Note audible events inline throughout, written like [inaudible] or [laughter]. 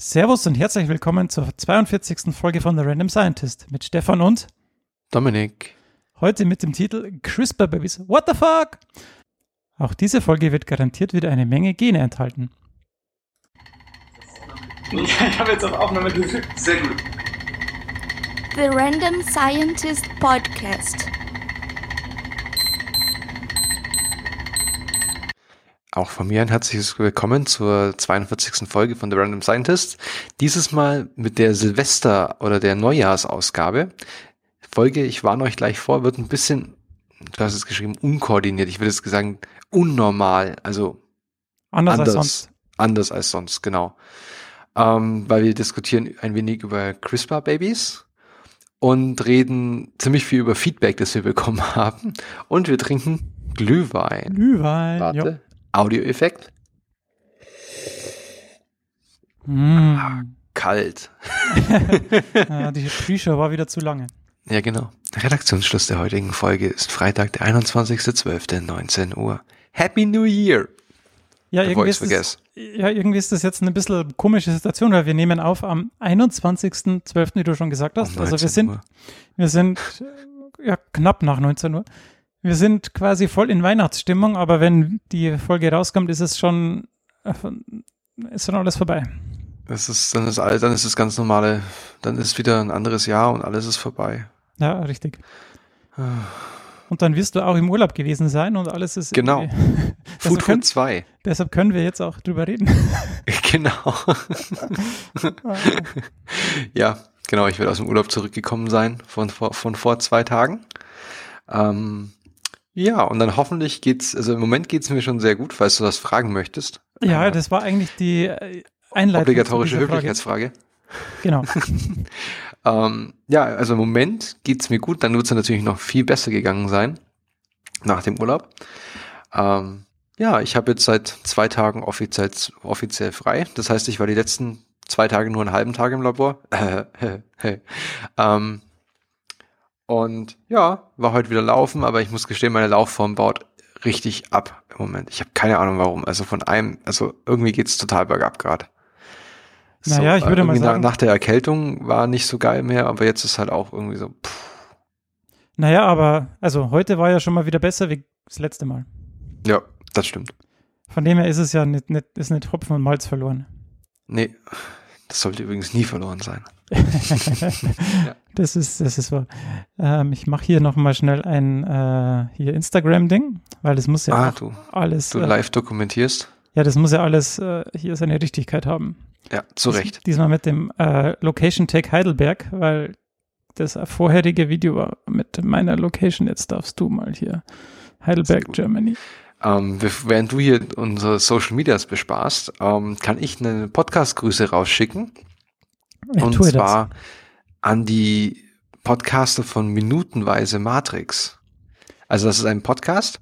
Servus und herzlich willkommen zur 42. Folge von The Random Scientist mit Stefan und Dominik. Heute mit dem Titel CRISPR Babies. What the fuck? Auch diese Folge wird garantiert wieder eine Menge Gene enthalten. [laughs] Ich habe jetzt auf Aufnahme gedrückt. Sehr gut. The Random Scientist Podcast. Auch von mir ein herzliches Willkommen zur 42. Folge von The Random Scientist. Dieses Mal mit der Silvester- oder der Neujahrsausgabe. Folge, ich warne euch gleich vor, wird ein bisschen, du hast es geschrieben, unkoordiniert. Ich würde es sagen, unnormal. Also Anders, anders, als sonst. anders als sonst, genau. Ähm, weil wir diskutieren ein wenig über CRISPR-Babys und reden ziemlich viel über Feedback, das wir bekommen [laughs] haben. Und wir trinken Glühwein. Glühwein. Warte. Audioeffekt. Mm. Kalt. [laughs] Ja, die [laughs] Pre-Show war wieder zu lange. Ja, genau. Redaktionsschluss der heutigen Folge ist Freitag, der 21.12.19 Uhr. Happy New Year! Ja Bevor irgendwie, ist das, ja, irgendwie ist das jetzt eine bisschen komische Situation, weil wir nehmen auf am 21.12., wie du schon gesagt hast. Um also wir 19 sind, Uhr. wir sind ja knapp nach 19 Uhr. Wir sind quasi voll in Weihnachtsstimmung, aber wenn die Folge rauskommt, ist es schon, äh, ist schon alles vorbei. Das ist, dann ist alles, dann ist es ganz normale, dann ist wieder ein anderes Jahr und alles ist vorbei. Ja, richtig. Und dann wirst du auch im Urlaub gewesen sein und alles ist Genau. [laughs] Food Food 2. Deshalb können wir jetzt auch drüber reden. [laughs] Genau. [laughs] ja, genau. Ich werde aus dem Urlaub zurückgekommen sein von, vor- von vor zwei Tagen. Ähm, ja, und dann hoffentlich geht's, also im Moment geht's mir schon sehr gut, falls du das fragen möchtest. ja, Äh, das war eigentlich die äh, Einleitung. obligatorische. Höflichkeitsfrage. Genau. [laughs] [laughs] Ähm, ja, also im Moment geht's mir gut, dann wird es natürlich noch viel besser gegangen sein nach dem Urlaub. Ähm, ja, ich habe jetzt seit zwei Tagen offiziell, offiziell frei. Das heißt, ich war die letzten zwei Tage nur einen halben Tag im Labor. [laughs] ähm, und ja, war heute wieder laufen, aber ich muss gestehen, meine Laufform baut richtig ab im Moment. Ich habe keine Ahnung warum. Also von einem, also irgendwie geht's total bergab gerade. Naja, ich würde äh, mal sagen- Nach, nach der Erkältung war nicht so geil mehr, aber jetzt ist halt auch irgendwie so, pff, Naja, aber also heute war ja schon mal wieder besser wie das letzte Mal. ja, das stimmt. Von dem her ist es ja nicht, nicht, ist nicht Hopfen und Malz verloren. Nee, das sollte übrigens nie verloren sein. [laughs] Das ist, das ist wahr. Ähm, ich mache hier nochmal schnell ein äh, hier Instagram-Ding, weil das muss ja ah, du, alles, du äh, live dokumentierst. ja, das muss ja alles äh, hier seine Richtigkeit haben. Ja, zu Recht. Diesmal mit dem äh, Location Tag Heidelberg, weil das vorherige Video war mit meiner Location. Jetzt darfst du mal hier Heidelberg. Germany. Ähm, während du hier unsere Social Medias besparst, ähm, kann ich eine Podcast-Grüße rausschicken. Ich und tue zwar an die Podcaster von Minutenweise Matrix. Also das ist ein Podcast,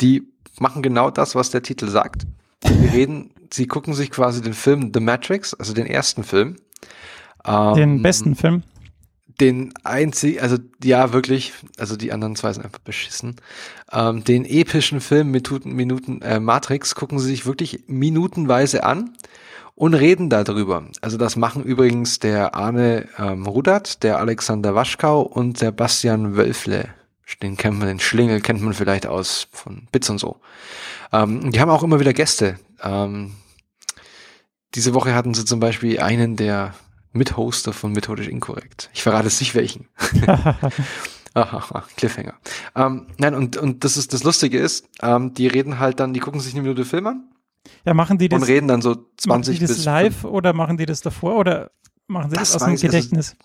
die machen genau das, was der Titel sagt. Die reden, sie gucken sich quasi den Film The Matrix, also den ersten Film. das. Den ähm, besten Film. den einzig, also ja wirklich, also die anderen zwei sind einfach beschissen. Ähm, den epischen Film Minuten, Minuten äh, Matrix gucken sie sich wirklich minutenweise an und reden darüber. Also das machen übrigens der Arne ähm, Rudert, der Alexander Waschkau und der Bastian Wölfle. Den kennt man, den Schlingel kennt man vielleicht aus von Bits und so. Ähm, die haben auch immer wieder Gäste. Ähm, diese Woche hatten sie zum Beispiel einen der Mithoster von Methodisch Inkorrekt. Ich verrate es nicht welchen. [laughs] Aha, Cliffhanger. Ähm, nein, und, und das ist das Lustige ist, ähm, die reden halt dann, die gucken sich eine Minute Film an ja, machen die das, und reden dann so machen 20 die das bis live oder machen die das davor oder machen sie das, Das aus dem ich, also Gedächtnis?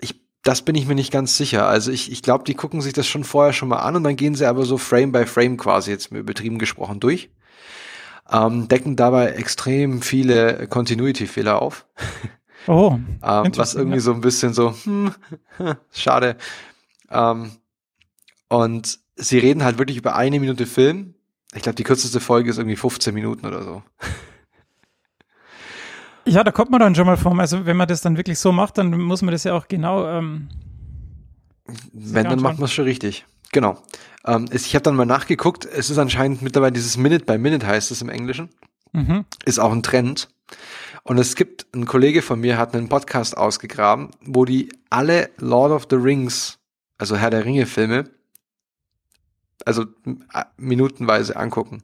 ich, das bin ich mir nicht ganz sicher. Also ich, ich glaube, die gucken sich das schon vorher schon mal an und dann gehen sie aber so Frame by Frame quasi jetzt übertrieben gesprochen durch. Ähm, decken dabei extrem viele Continuity-Fehler auf. oh, [laughs] Ähm, was irgendwie ja. so ein bisschen so, hm, [laughs] schade. Ähm, und sie reden halt wirklich über eine Minute Film. Ich glaube, die kürzeste Folge ist irgendwie 15 Minuten oder so. [laughs] Ja, da kommt man dann schon mal vor. Also wenn man das dann wirklich so macht, dann muss man das ja auch genau. Ähm, Wenn, dann macht man es schon richtig. Genau. Ähm, ich habe dann mal nachgeguckt. Es ist anscheinend mittlerweile dieses Minute by Minute heißt es im Englischen. mhm. Ist auch ein Trend. Und es gibt, ein Kollege von mir hat einen Podcast ausgegraben, wo die alle Lord of the Rings, also Herr der Ringe Filme, also minutenweise angucken.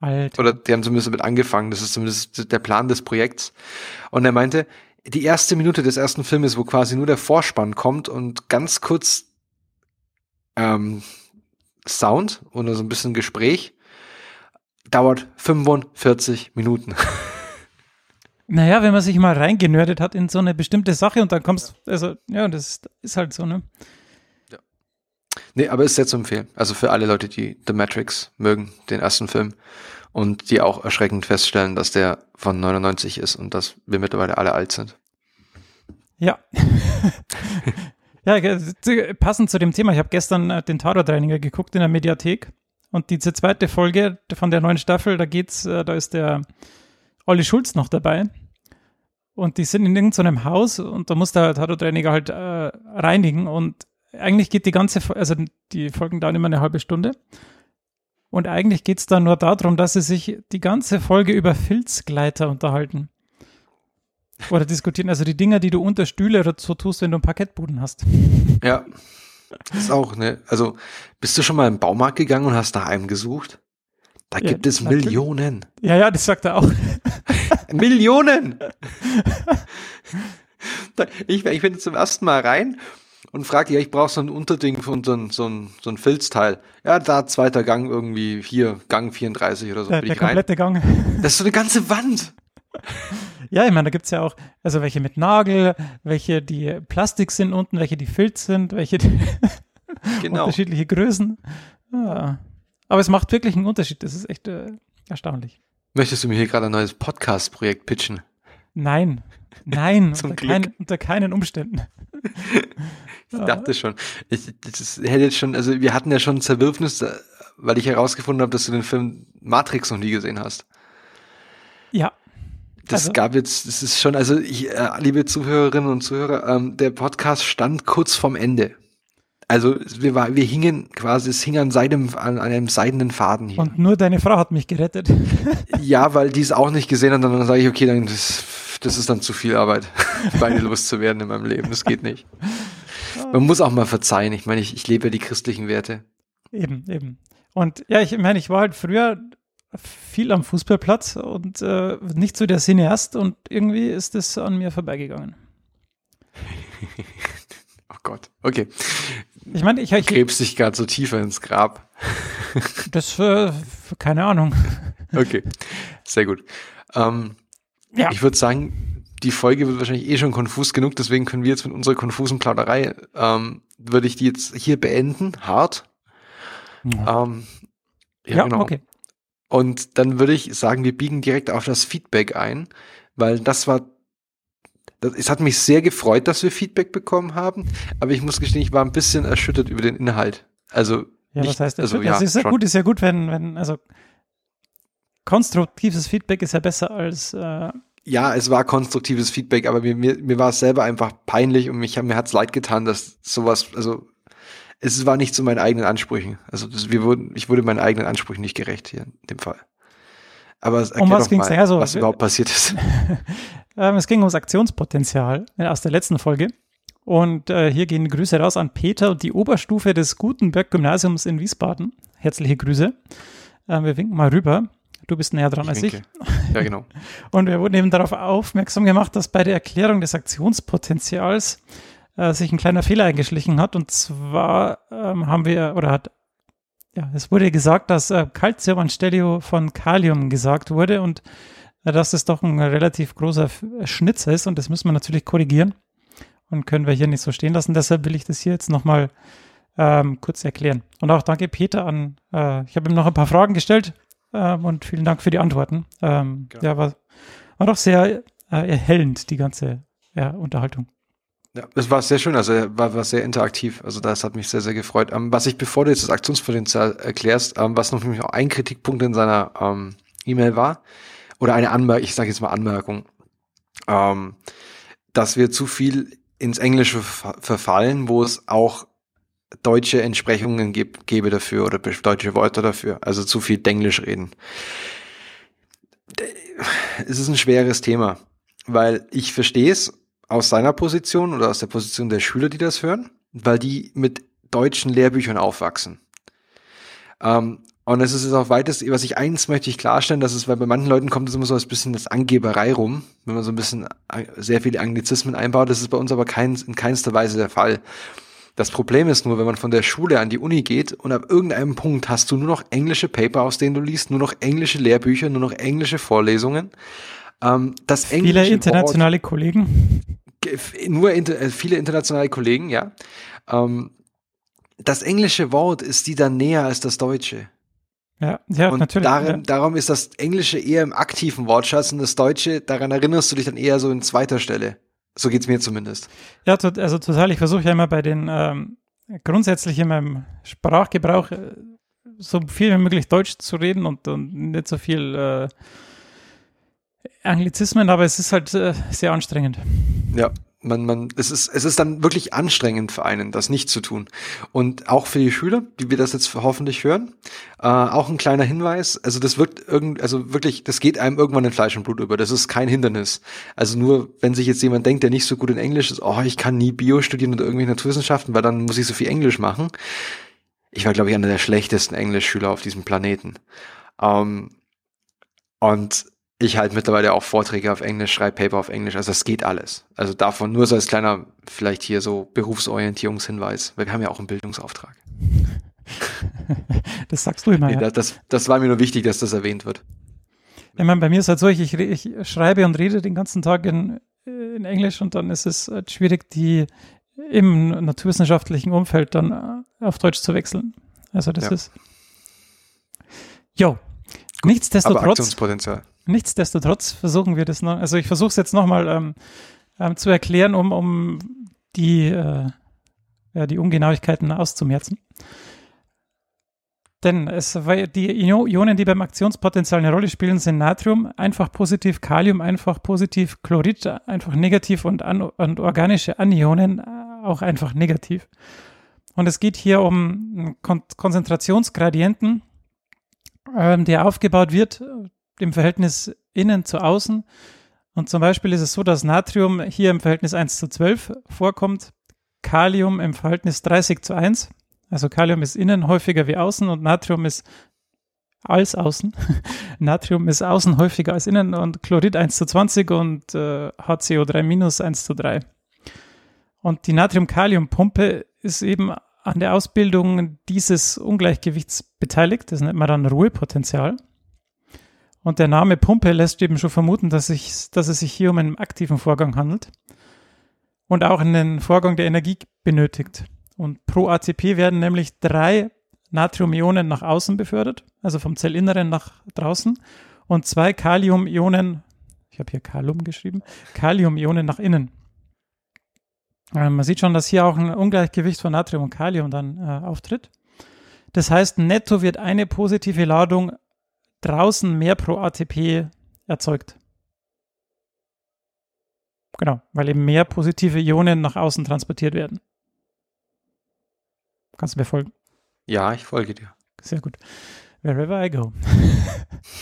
Alter. Oder die haben zumindest damit angefangen. Das ist zumindest der Plan des Projekts. Und er meinte, die erste Minute des ersten Filmes, wo quasi nur der Vorspann kommt und ganz kurz ähm, Sound oder so ein bisschen Gespräch, dauert 45 Minuten. [laughs] Naja, wenn man sich mal reingenördet hat in so eine bestimmte Sache und dann kommst, also ja, das ist halt so, ne? Nee, aber ist sehr zu empfehlen. Also für alle Leute, die The Matrix mögen, den ersten Film, und die auch erschreckend feststellen, dass der von 99 ist und dass wir mittlerweile alle alt sind. Ja. [laughs] ja, passend zu dem Thema, ich habe gestern äh, den Tatortreiniger geguckt in der Mediathek und diese zweite Folge von der neuen Staffel, da geht's, äh, da ist der Olli Schulz noch dabei. Und die sind in irgendeinem Haus und da muss der Tatortreiniger halt äh, reinigen und eigentlich geht die ganze, also die Folgen dauern immer eine halbe Stunde. Und eigentlich geht's da nur darum, dass sie sich die ganze Folge über Filzgleiter unterhalten. Oder diskutieren. Also die Dinger, die du unter Stühle oder so tust, wenn du einen Parkettboden hast. Ja. Ist auch, ne? Also, bist du schon mal im Baumarkt gegangen und hast nach einem gesucht? Da Ja, gibt es natürlich. Millionen. Ja, ja, das sagt er auch. [laughs] Millionen! [laughs] Ich, ich bin zum ersten Mal rein und frage, ja, ich brauche so ein Unterding von so ein, so ein, so ein Filzteil. Ja, da zweiter Gang irgendwie, hier, Gang 34 oder so. Der, der ich rein. komplette Gang. Das ist so eine ganze Wand. [laughs] Ja, ich meine, da gibt's ja auch, also welche mit Nagel, welche die Plastik sind unten, welche die Filz sind, welche die [laughs] Genau. unterschiedliche Größen. Ja. Aber es macht wirklich einen Unterschied. Das ist echt äh, erstaunlich. Möchtest du mir hier gerade ein neues Podcast-Projekt pitchen? Nein, nein, [laughs] Zum unter, Glück. kein, unter keinen Umständen. [laughs] Ich dachte schon. Ich, das hätte jetzt schon, also wir hatten ja schon ein Zerwürfnis, äh, weil ich herausgefunden habe, dass du den Film Matrix noch nie gesehen hast. Ja, Das Also- gab jetzt, das ist schon, also ich, äh, liebe Zuhörerinnen und Zuhörer, ähm, der Podcast stand kurz vorm Ende. Also wir, war, wir hingen quasi, es hing an, seinem, an einem seidenen Faden hier. und nur deine Frau hat mich gerettet. [laughs] ja, weil die es auch nicht gesehen hat, und dann sage ich, okay, dann das, das ist dann zu viel Arbeit, [laughs] Beine loszuwerden in meinem Leben. Das geht nicht. Man muss auch mal verzeihen. Ich meine, ich, ich lebe ja die christlichen Werte. Eben, eben. Und ja, ich meine, ich war halt früher viel am Fußballplatz und äh, nicht so der Cineast und irgendwie ist das an mir vorbeigegangen. [laughs] Oh Gott. Okay. Ich meine, ich, Du ich gräbst dich gerade so tiefer ins Grab. [laughs] das äh, keine Ahnung. Okay. Sehr gut. Ähm, Ja. Ich würde sagen, die Folge wird wahrscheinlich eh schon konfus genug, deswegen können wir jetzt mit unserer konfusen Plauderei, ähm, würde ich die jetzt hier beenden, hart. Ähm, Ja, okay. Und dann würde ich sagen, wir biegen direkt auf das Feedback ein, weil das war, das, es hat mich sehr gefreut, dass wir Feedback bekommen haben, aber ich muss gestehen, ich war ein bisschen erschüttert über den Inhalt. Also, Ja, nicht, was heißt das? also, ja, das ist ja schon. gut, ist ja gut, wenn, wenn, also konstruktives Feedback ist ja besser als äh, ja, es war konstruktives Feedback, aber mir, mir, mir war es selber einfach peinlich und mich, mir hat's leid getan, dass sowas, also es war nicht zu meinen eigenen Ansprüchen. Also das, wir wurden, ich wurde meinen eigenen Ansprüchen nicht gerecht hier in dem Fall. Aber es erklär was ging's mal? Also, was wir- überhaupt passiert ist. [laughs] Ähm, es ging ums Aktionspotenzial äh, aus der letzten Folge. Und äh, hier gehen Grüße raus an Peter und die Oberstufe des Gutenberg-Gymnasiums in Wiesbaden. Herzliche Grüße. Ähm, wir winken mal rüber. Du bist näher dran als ich. winke. Ja, genau. [laughs] Und wir wurden eben darauf aufmerksam gemacht, dass bei der Erklärung des Aktionspotenzials äh, sich ein kleiner Fehler eingeschlichen hat. Und zwar ähm, haben wir, oder hat, ja, es wurde gesagt, dass äh, Calcium anstelle von Kalium gesagt wurde und äh, dass es doch ein relativ großer Schnitzer ist. Und das müssen wir natürlich korrigieren und können wir hier nicht so stehen lassen. Deshalb will ich das hier jetzt nochmal ähm, kurz erklären. Und auch danke Peter an, äh, ich habe ihm noch ein paar Fragen gestellt ähm, und vielen Dank für die Antworten. Ähm, ja, war, war doch sehr äh, erhellend, die ganze ja, Unterhaltung. Ja, das war sehr schön, also er war, war sehr interaktiv. Also das hat mich sehr, sehr gefreut. Ähm, was ich, bevor du jetzt das Aktionspotenzial erklärst, ähm, was noch für mich auch ein Kritikpunkt in seiner ähm, E-Mail war, oder eine Anmerkung, ich sage jetzt mal Anmerkung, ähm, dass wir zu viel ins Englische ver verfallen, wo es auch deutsche Entsprechungen gäbe dafür oder deutsche Wörter dafür, also zu viel Denglisch reden. es ist ein schweres Thema, weil ich verstehe es aus seiner Position oder aus der Position der Schüler, die das hören, weil die mit deutschen Lehrbüchern aufwachsen. Ähm, und es ist auch weitest, was ich eins möchte ich klarstellen, dass es, weil bei manchen Leuten kommt es immer so ein bisschen das Angeberei rum, wenn man so ein bisschen äh, sehr viele Anglizismen einbaut. Das ist bei uns aber kein, in keinster Weise der Fall. Das Problem ist nur, wenn man von der Schule an die Uni geht und ab irgendeinem Punkt hast du nur noch englische Paper, aus denen du liest, nur noch englische Lehrbücher, nur noch englische Vorlesungen. Ähm, das englische Viele internationale Wort, Kollegen. Nur inter, äh, viele internationale Kollegen, ja. Ähm, das englische Wort ist die dann näher als das deutsche. Ja, ja, und natürlich. Darin, ja. darum ist das Englische eher im aktiven Wortschatz und das Deutsche, daran erinnerst du dich dann eher so in zweiter Stelle. So geht's mir zumindest. Ja, also total. Ich versuche ja immer bei den ähm, grundsätzlich in meinem Sprachgebrauch äh, so viel wie möglich Deutsch zu reden und, und nicht so viel äh, Anglizismen, aber es ist halt äh, sehr anstrengend. Ja, man, man, es ist, es ist dann wirklich anstrengend für einen, das nicht zu tun. Und auch für die Schüler, die wir das jetzt hoffentlich hören, äh, auch ein kleiner Hinweis. Also das wird irgend, also wirklich, das geht einem irgendwann in Fleisch und Blut über. Das ist kein Hindernis. Also nur, wenn sich jetzt jemand denkt, der nicht so gut in Englisch ist, oh, ich kann nie Bio studieren oder irgendwie Naturwissenschaften, weil dann muss ich so viel Englisch machen. Ich war, glaube ich, einer der schlechtesten Englischschüler auf diesem Planeten. Ähm, und ich halt mittlerweile auch Vorträge auf Englisch, schreibe Paper auf Englisch, also das geht alles. Also davon nur so als kleiner, vielleicht hier so Berufsorientierungshinweis, weil wir haben ja auch einen Bildungsauftrag. [laughs] das sagst du immer. Nee, ja. das, das war mir nur wichtig, dass das erwähnt wird. Ich meine, bei mir ist halt so, ich, ich, schreibe und rede den ganzen Tag in, in Englisch und dann ist es halt schwierig, die im naturwissenschaftlichen Umfeld dann äh, auf Deutsch zu wechseln. Also das Ja. ist. Jo. Aber Nichtsdestotrotz, Aktionspotenzial. Nichtsdestotrotz versuchen wir das noch, also ich versuche es jetzt nochmal ähm, ähm, zu erklären, um, um die, äh, ja, die Ungenauigkeiten auszumerzen. Denn es, die Io- Ionen, die beim Aktionspotenzial eine Rolle spielen, sind Natrium einfach positiv, Kalium einfach positiv, Chlorid einfach negativ und, an, und organische Anionen auch einfach negativ. Und es geht hier um Kon Konzentrationsgradienten, ähm, der aufgebaut wird im Verhältnis innen zu außen. Und zum Beispiel ist es so, dass Natrium hier im Verhältnis 1 zu 12 vorkommt, Kalium im Verhältnis 30 zu 1. Also Kalium ist innen häufiger wie außen und Natrium ist als außen. [laughs] Natrium ist außen häufiger als innen und Chlorid 1 zu 20 und äh, HCO3 minus 1 zu 3. Und die Natrium-Kalium-Pumpe ist eben an der Ausbildung dieses Ungleichgewichts beteiligt. Das nennt man dann Ruhepotenzial. Und der Name Pumpe lässt eben schon vermuten, dass, ich, dass es sich hier um einen aktiven Vorgang handelt und auch einen Vorgang, der Energie benötigt. Und pro ATP werden nämlich drei Natriumionen nach außen befördert, also vom Zellinneren nach draußen, und zwei Kaliumionen, ich habe hier Kalium geschrieben, Kaliumionen nach innen. Ähm, man sieht schon, dass hier auch ein Ungleichgewicht von Natrium und Kalium dann äh, auftritt. Das heißt, netto wird eine positive Ladung draußen mehr pro ATP erzeugt. Genau, weil eben mehr positive Ionen nach außen transportiert werden. Kannst du mir folgen? Ja, ich folge dir. Sehr gut. Wherever I go.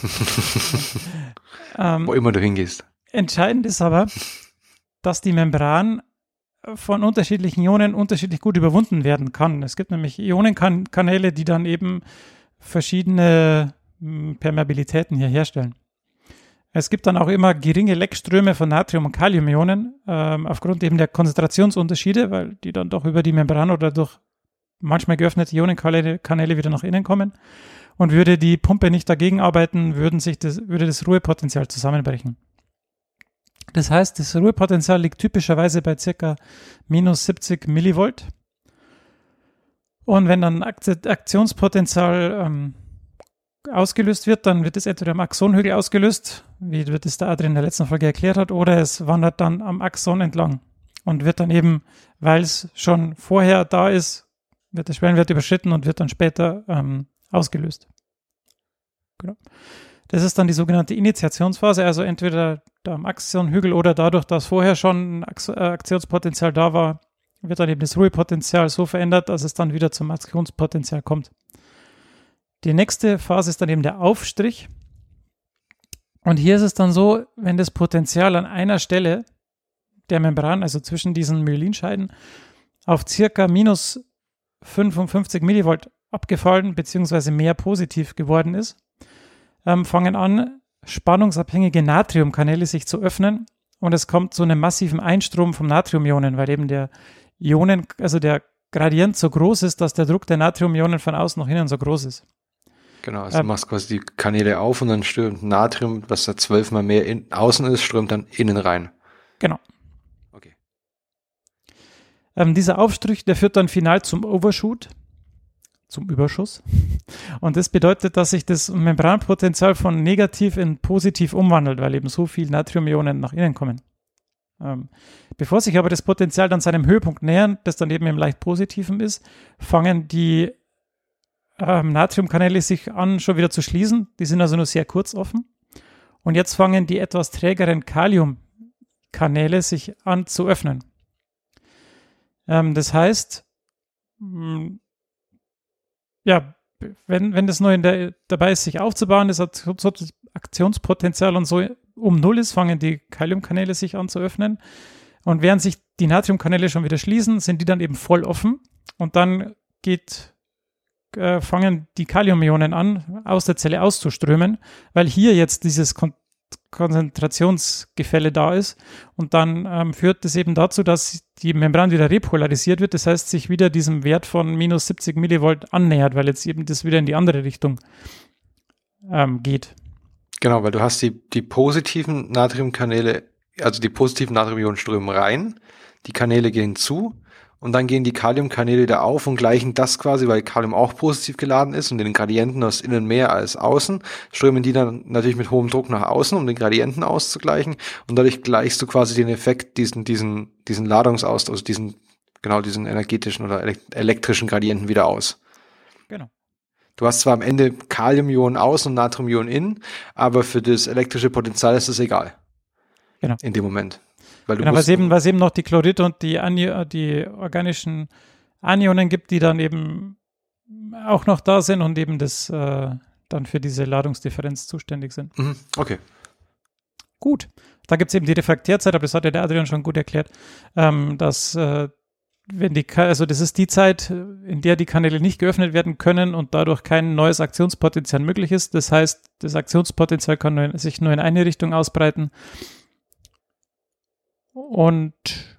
[laughs] ähm, Wo immer du hingehst. entscheidend ist aber, dass die Membran von unterschiedlichen Ionen unterschiedlich gut überwunden werden kann. Es gibt nämlich Ionenkanäle, die dann eben verschiedene Permeabilitäten hier herstellen. Es gibt dann auch immer geringe Leckströme von Natrium- und Kaliumionen ähm, aufgrund eben der Konzentrationsunterschiede, weil die dann doch über die Membran oder durch manchmal geöffnete Ionenkanäle Kanäle wieder nach innen kommen. Und würde die Pumpe nicht dagegen arbeiten, würden sich das, würde das Ruhepotenzial zusammenbrechen. Das heißt, das Ruhepotenzial liegt typischerweise bei circa minus 70 Millivolt. Und wenn dann Akt- Aktionspotenzial ähm, ausgelöst wird, dann wird es entweder am Axonhügel ausgelöst, wie wird es der Adrian in der letzten Folge erklärt hat, oder es wandert dann am Axon entlang und wird dann eben, weil es schon vorher da ist, wird der Schwellenwert überschritten und wird dann später ähm, ausgelöst. Genau. Das ist dann die sogenannte Initiationsphase, also entweder am Axonhügel oder dadurch, dass vorher schon ein äh, Aktionspotenzial da war, wird dann eben das Ruhepotenzial so verändert, dass es dann wieder zum Aktionspotenzial kommt. Die nächste Phase ist dann eben der Aufstrich. Und hier ist es dann so, wenn das Potenzial an einer Stelle der Membran, also zwischen diesen Myelinscheiden, auf circa minus 55 Millivolt abgefallen beziehungsweise mehr positiv geworden ist, ähm, fangen an, spannungsabhängige Natriumkanäle sich zu öffnen und es kommt zu einem massiven Einstrom von Natriumionen, weil eben der Ionen, also der Gradient so groß ist, dass der Druck der Natriumionen von außen nach innen so groß ist. Genau, also ähm, du machst quasi die Kanäle auf und dann strömt Natrium, was da zwölfmal mehr in, außen ist, strömt dann innen rein. Genau. Okay. Ähm, dieser Aufstrich, der führt dann final zum Overshoot zum Überschuss. Und das bedeutet, dass sich das Membranpotenzial von negativ in positiv umwandelt, weil eben so viel Natriumionen nach innen kommen. Ähm, bevor sich aber das Potenzial dann seinem Höhepunkt nähern, das dann eben im leicht positiven ist, fangen die ähm, Natriumkanäle sich an, schon wieder zu schließen. Die sind also nur sehr kurz offen. Und jetzt fangen die etwas trägeren Kaliumkanäle sich an zu öffnen. Ähm, das heißt, mh, ja, wenn, wenn das nur der, dabei ist, sich aufzubauen, das Aktionspotenzial und so um Null ist, fangen die Kaliumkanäle sich an zu öffnen. Und während sich die Natriumkanäle schon wieder schließen, sind die dann eben voll offen. Und dann geht, äh, fangen die Kaliumionen an, aus der Zelle auszuströmen, weil hier jetzt dieses Kon Konzentrationsgefälle da ist. Und dann ähm, führt das eben dazu, dass die Membran wieder repolarisiert wird. Das heißt, sich wieder diesem Wert von minus 70 Millivolt annähert, weil jetzt eben das wieder in die andere Richtung ähm, geht. Genau, weil du hast die, die positiven Natriumkanäle, also die positiven Natriumionen strömen rein, die Kanäle gehen zu und dann gehen die Kaliumkanäle wieder auf und gleichen das quasi, weil Kalium auch positiv geladen ist und den Gradienten aus innen mehr als außen, strömen die dann natürlich mit hohem Druck nach außen, um den Gradienten auszugleichen und dadurch gleichst du quasi den Effekt, diesen, diesen, diesen Ladungsaustausch, also diesen, genau diesen energetischen oder elektrischen Gradienten wieder aus. Genau. Du hast zwar am Ende Kaliumionen außen und Natriumionen innen, aber für das elektrische Potenzial ist es egal. Genau. In dem Moment. Weil genau, was eben, was eben noch die Chlorid und die, Ani die organischen Anionen gibt, die dann eben auch noch da sind und eben das äh, dann für diese Ladungsdifferenz zuständig sind. Mhm, okay. Gut. Da gibt es eben die Refraktärzeit, aber das hat ja der Adrian schon gut erklärt, ähm, dass äh, wenn die, also das ist die Zeit, in der die Kanäle nicht geöffnet werden können und dadurch kein neues Aktionspotenzial möglich ist. Das heißt, das Aktionspotenzial kann nur, sich nur in eine Richtung ausbreiten und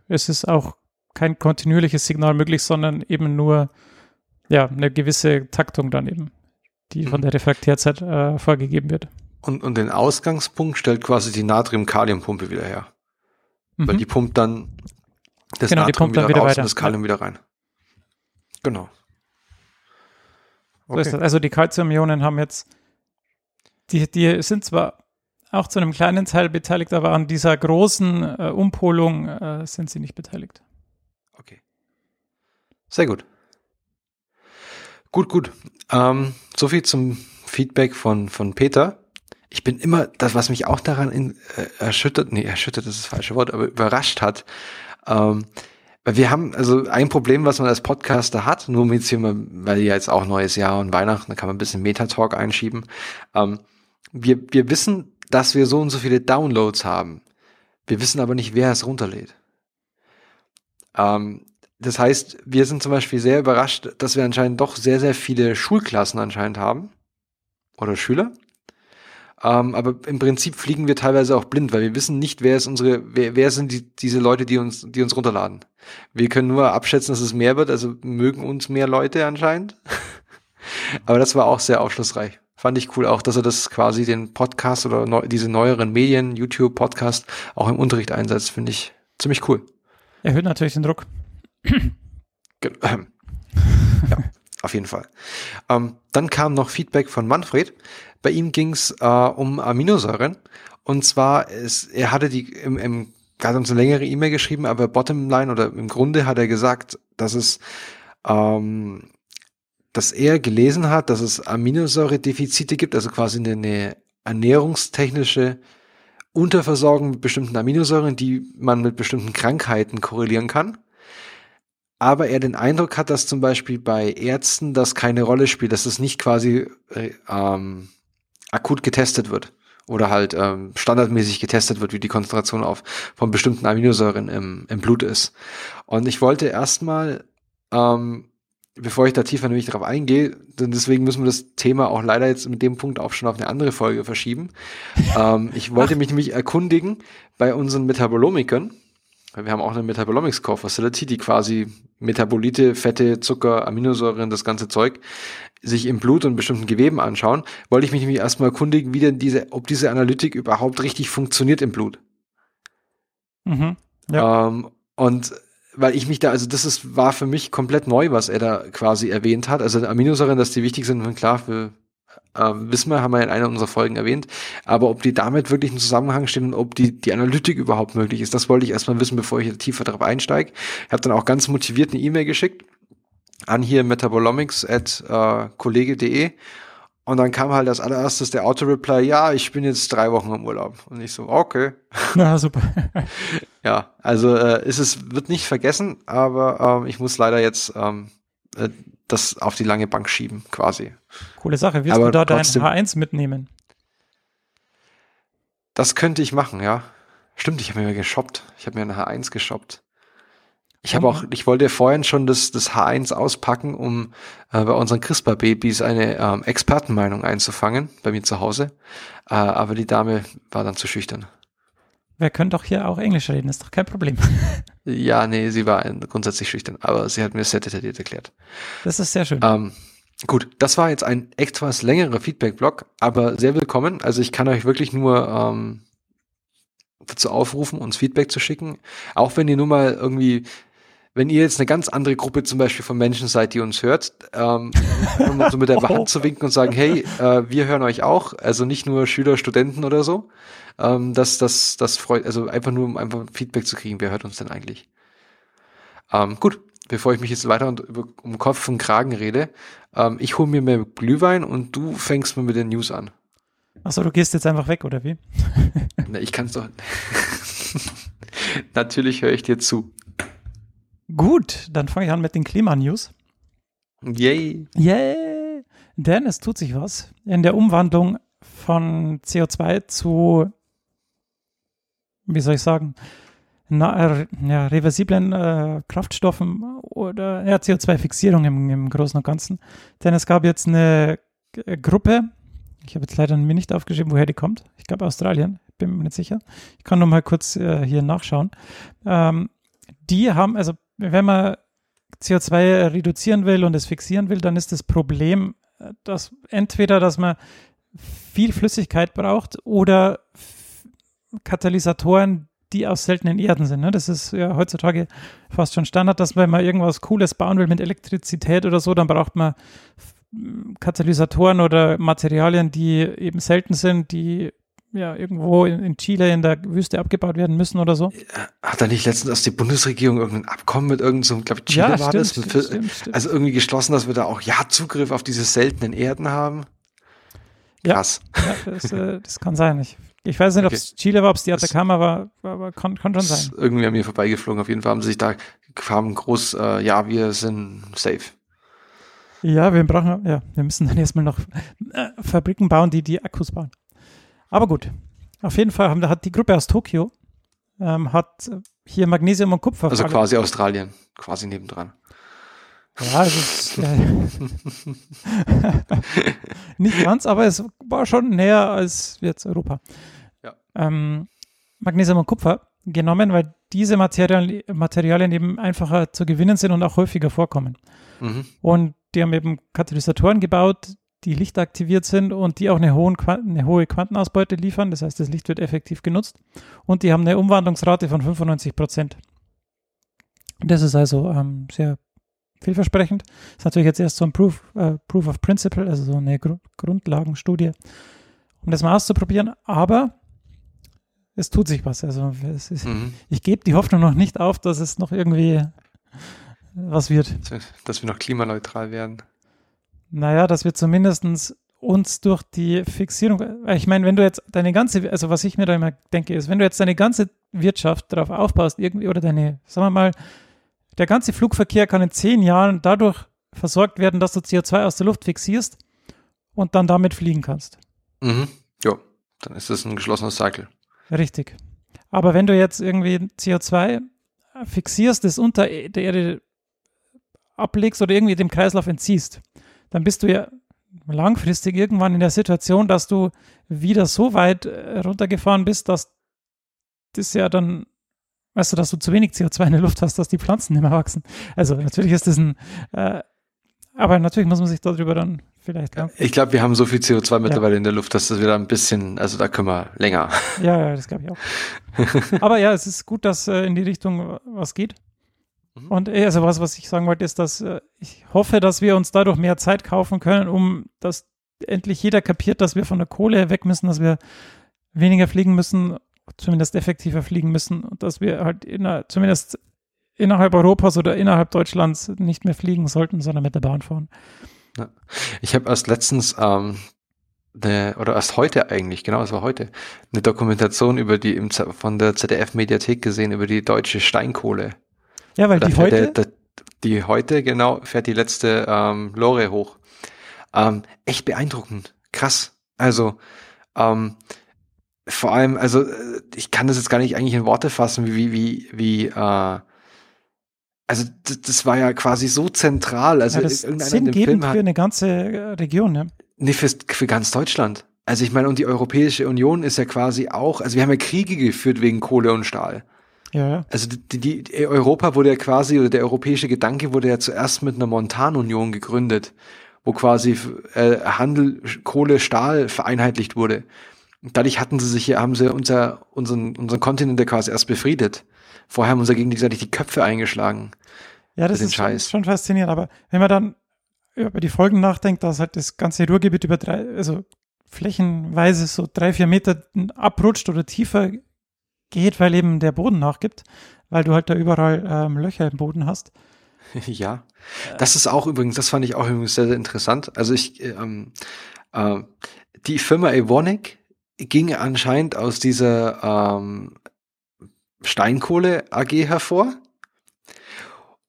es ist auch kein kontinuierliches Signal möglich, sondern eben nur ja, eine gewisse Taktung dann eben, die von mhm. der Refraktärzeit äh, vorgegeben wird. Und, und den Ausgangspunkt stellt quasi die Natrium-Kalium-Pumpe wieder her. Mhm. Weil die pumpt dann das genau, Natrium wieder, wieder, raus weiter. und das Kalium ja. wieder rein. Genau. Okay. So also die Calciumionen haben jetzt, die, die sind zwar auch zu einem kleinen Teil beteiligt, aber an dieser großen äh, Umpolung äh, sind sie nicht beteiligt. Okay. Sehr gut. Gut, gut. Ähm, so viel zum Feedback von, von Peter. Ich bin immer, das, was mich auch daran in, äh, erschüttert, nee, erschüttert ist das falsche Wort, aber überrascht hat. Ähm, wir haben also ein Problem, was man als Podcaster hat, nur mit hier, weil ja jetzt auch neues Jahr und Weihnachten, da kann man ein bisschen Metatalk einschieben. Ähm, wir, wir wissen dass wir so und so viele Downloads haben. Wir wissen aber nicht, wer es runterlädt. Ähm, das heißt, wir sind zum Beispiel sehr überrascht, dass wir anscheinend doch sehr, sehr viele Schulklassen anscheinend haben. Oder Schüler. Ähm, aber im Prinzip fliegen wir teilweise auch blind, weil wir wissen nicht, wer ist unsere, wer, wer sind die, diese Leute, die uns, die uns runterladen. Wir können nur abschätzen, dass es mehr wird, also mögen uns mehr Leute anscheinend. [laughs] aber das war auch sehr aufschlussreich. Fand ich cool auch, dass er das quasi den Podcast oder neu, diese neueren Medien, YouTube, Podcast auch im Unterricht einsetzt, finde ich ziemlich cool. Erhöht natürlich den Druck. [clears throat] ja, auf jeden Fall. Ähm, dann kam noch Feedback von Manfred. Bei ihm ging es äh, um Aminosäuren. Und zwar, ist, er hatte die im, im er hat uns eine längere E-Mail geschrieben, aber Bottomline oder im Grunde hat er gesagt, dass es ähm, dass er gelesen hat, dass es Aminosäuredefizite gibt, also quasi eine, ernährungstechnische Unterversorgung mit bestimmten Aminosäuren, die man mit bestimmten Krankheiten korrelieren kann. Aber er den Eindruck hat, dass zum Beispiel bei Ärzten das keine Rolle spielt, dass es nicht quasi äh, ähm, akut getestet wird oder halt ähm, standardmäßig getestet wird, wie die Konzentration auf von bestimmten Aminosäuren im, im Blut ist. Und ich wollte erstmal, ähm, bevor ich da tiefer nämlich darauf eingehe, denn deswegen müssen wir das Thema auch leider jetzt mit dem Punkt auch schon auf eine andere Folge verschieben. [laughs] ähm, ich wollte mich nämlich erkundigen bei unseren Metabolomikern, wir haben auch eine Metabolomics Core Facility, die quasi Metabolite, Fette, Zucker, Aminosäuren, das ganze Zeug sich im Blut und bestimmten Geweben anschauen, wollte ich mich nämlich erstmal erkundigen, wie denn diese, ob diese Analytik überhaupt richtig funktioniert im Blut. Mhm. Ja. Ähm, und weil ich mich da, also das ist, war für mich komplett neu, was er da quasi erwähnt hat. Also Aminosäuren, dass die wichtig sind, klar, für ähm, wissen wir, haben wir in einer unserer Folgen erwähnt. Aber ob die damit wirklich im Zusammenhang stehen und ob die, die Analytik überhaupt möglich ist, das wollte ich erstmal wissen, bevor ich tiefer darauf einsteige. Ich habe dann auch ganz motiviert eine E-Mail geschickt an hier metabolomics äh, kollege.de und dann kam halt als allererstes der Auto-Reply, ja, ich bin jetzt drei Wochen im Urlaub. Und ich so, okay. Na, super. [laughs] ja, also äh, ist es wird nicht vergessen, aber ähm, ich muss leider jetzt ähm, äh, das auf die lange Bank schieben, quasi. Coole Sache. Wirst Aber du da dein trotzdem- H1 mitnehmen? Das könnte ich machen, ja. Stimmt, ich habe mir geshoppt. Ich habe mir eine H1 geshoppt. Ich habe auch, ich wollte vorhin schon das, das H1 auspacken, um äh, bei unseren CRISPR-Babys eine ähm, Expertenmeinung einzufangen, bei mir zu Hause. Äh, aber die Dame war dann zu schüchtern. Wir können doch hier auch Englisch reden, ist doch kein Problem. [laughs] Ja, nee, sie war grundsätzlich schüchtern, aber sie hat mir sehr detailliert erklärt. Das ist sehr schön. Ähm, gut, das war jetzt ein etwas längerer Feedback-Blog, aber sehr willkommen. Also ich kann euch wirklich nur ähm, dazu aufrufen, uns Feedback zu schicken. Auch wenn ihr nur mal irgendwie, wenn ihr jetzt eine ganz andere Gruppe zum Beispiel von Menschen seid, die uns hört, ähm, um so mit der Hand zu winken und sagen, hey, äh, wir hören euch auch. Also nicht nur Schüler, Studenten oder so. Ähm, das, das, das freut, also einfach nur, um einfach Feedback zu kriegen, wer hört uns denn eigentlich? Ähm, gut, bevor ich mich jetzt weiter und über, um Kopf und Kragen rede, ähm, ich hole mir mehr Glühwein und du fängst mal mit den News an. Achso, du gehst jetzt einfach weg, oder wie? Na, ich kann es doch. [laughs] Natürlich höre ich dir zu. Gut, dann fange ich an mit den Klimanews. Yay. Yay! Denn es tut sich was in der Umwandlung von CO2 zu, wie soll ich sagen, na, äh, ja, reversiblen äh, Kraftstoffen oder ja, CO2-Fixierung im, im Großen und Ganzen. Denn es gab jetzt eine äh, Gruppe, ich habe jetzt leider mir nicht aufgeschrieben, woher die kommt. Ich glaube Australien, bin mir nicht sicher. Ich kann noch mal kurz äh, hier nachschauen. Ähm, die haben, also wenn man CO2 reduzieren will und es fixieren will, dann ist das Problem, äh, dass entweder, dass man viel Flüssigkeit braucht oder Katalysatoren, die aus seltenen Erden sind. Ne? Das ist ja heutzutage fast schon Standard, dass wenn man irgendwas Cooles bauen will mit Elektrizität oder so, dann braucht man Katalysatoren oder Materialien, die eben selten sind, die ja irgendwo in, in Chile in der Wüste abgebaut werden müssen oder so. Hat da nicht letztens erst die Bundesregierung irgendein Abkommen mit irgendeinem, so, glaube ich, Chile war das? Mit, stimmt, stimmt. Also irgendwie geschlossen, dass wir da auch ja Zugriff auf diese seltenen Erden haben. Ja. Krass. Ja, das, äh, das kann sein. Ich, ich weiß nicht, ob es Chile war, ob es die Atacama war, aber kann, kann schon Das sein. irgendwie an mir vorbeigeflogen. Auf jeden Fall haben sie sich da haben groß, äh, ja, wir sind safe. Ja, wir brauchen, ja, wir müssen dann erstmal noch äh, Fabriken bauen, die die Akkus bauen. Aber gut. Auf jeden Fall haben, hat die Gruppe aus Tokio ähm, hat hier Magnesium und Kupfer. Also quasi Australien, quasi nebendran. Ja, es ist äh, [laughs] nicht ganz, aber es war schon näher als jetzt Europa. Ja. Ähm, Magnesium und Kupfer genommen, weil diese Materialien, Materialien eben einfacher zu gewinnen sind und auch häufiger vorkommen. Mhm. Und die haben eben Katalysatoren gebaut, die lichtaktiviert sind und die auch eine, hohen, eine hohe Quantenausbeute liefern. Das heißt, das Licht wird effektiv genutzt. Und die haben eine Umwandlungsrate von 95 Prozent. Das ist also ähm, sehr vielversprechend. Das ist natürlich jetzt erst so ein Proof, äh, Proof of Principle, also so eine Gru Grundlagenstudie, um das mal auszuprobieren. Aber es tut sich was. Also ist, Mhm. ich gebe die Hoffnung noch nicht auf, dass es noch irgendwie was wird. Dass wir- Dass wir noch klimaneutral werden. Naja, dass wir zumindest uns durch die Fixierung, ich meine, wenn du jetzt deine ganze, also was ich mir da immer denke, ist, wenn du jetzt deine ganze Wirtschaft darauf aufbaust, irgendwie, oder deine, sagen wir mal, der ganze Flugverkehr kann in zehn Jahren dadurch versorgt werden, dass du CO2 aus der Luft fixierst und dann damit fliegen kannst. Mhm. Ja, Dann ist das ein geschlossener Cycle. Richtig. Aber wenn du jetzt irgendwie CO2 fixierst, das unter der Erde ablegst oder irgendwie dem Kreislauf entziehst, dann bist du ja langfristig irgendwann in der Situation, dass du wieder so weit äh, runtergefahren bist, dass das ja dann, weißt du, dass du zu wenig CO2 in der Luft hast, dass die Pflanzen nicht mehr wachsen. Also natürlich ist das ein, äh, aber natürlich muss man sich darüber dann vielleicht. Ja. Ich glaube, wir haben so viel CO2 mittlerweile ja. in der Luft, dass das wieder ein bisschen, also da können wir länger. Ja, ja das glaube ich auch. [laughs] aber ja, es ist gut, dass äh, in die Richtung was geht. Mhm. Und äh, also was, was ich sagen wollte, ist, dass äh, ich hoffe, dass wir uns dadurch mehr Zeit kaufen können, um dass endlich jeder kapiert, dass wir von der Kohle weg müssen, dass wir weniger fliegen müssen, zumindest effektiver fliegen müssen und dass wir halt inner, zumindest innerhalb Europas oder innerhalb Deutschlands nicht mehr fliegen sollten, sondern mit der Bahn fahren. Ja. Ich habe erst letztens ähm, eine, oder erst heute eigentlich, genau, es war heute, eine Dokumentation über die im, von der ZDF-Mediathek gesehen über die deutsche Steinkohle. Ja, weil die heute. Der, der, die heute, genau, fährt die letzte ähm, Lore hoch. Ähm, echt beeindruckend. Krass. Also, ähm, vor allem, also äh, ich kann das jetzt gar nicht eigentlich in Worte fassen, wie, wie, wie, äh, also das, das war ja quasi so zentral. Also ja, das sinngebend für eine ganze äh, Region, ne? Nee, für, für ganz Deutschland. Also ich meine, und die Europäische Union ist ja quasi auch, also wir haben ja Kriege geführt wegen Kohle und Stahl. Ja. Also die, die Europa wurde ja quasi, oder der europäische Gedanke wurde ja zuerst mit einer Montanunion gegründet, wo quasi äh, Handel, Kohle, Stahl vereinheitlicht wurde. dadurch hatten sie sich hier, haben sie unser, unseren, unseren Kontinent ja quasi erst befriedet. Vorher haben uns gegenseitig die Köpfe eingeschlagen. Ja, das ist schon, schon faszinierend, aber wenn man dann über die Folgen nachdenkt, dass halt das ganze Ruhrgebiet über drei, also flächenweise so drei, vier Meter abrutscht oder tiefer geht, weil eben der Boden nachgibt, weil du halt da überall ähm, Löcher im Boden hast. [laughs] Ja, das ist auch übrigens, das fand ich auch übrigens sehr, sehr interessant. Also ich, ähm, äh, die Firma Evonik ging anscheinend aus dieser ähm, Steinkohle AG hervor.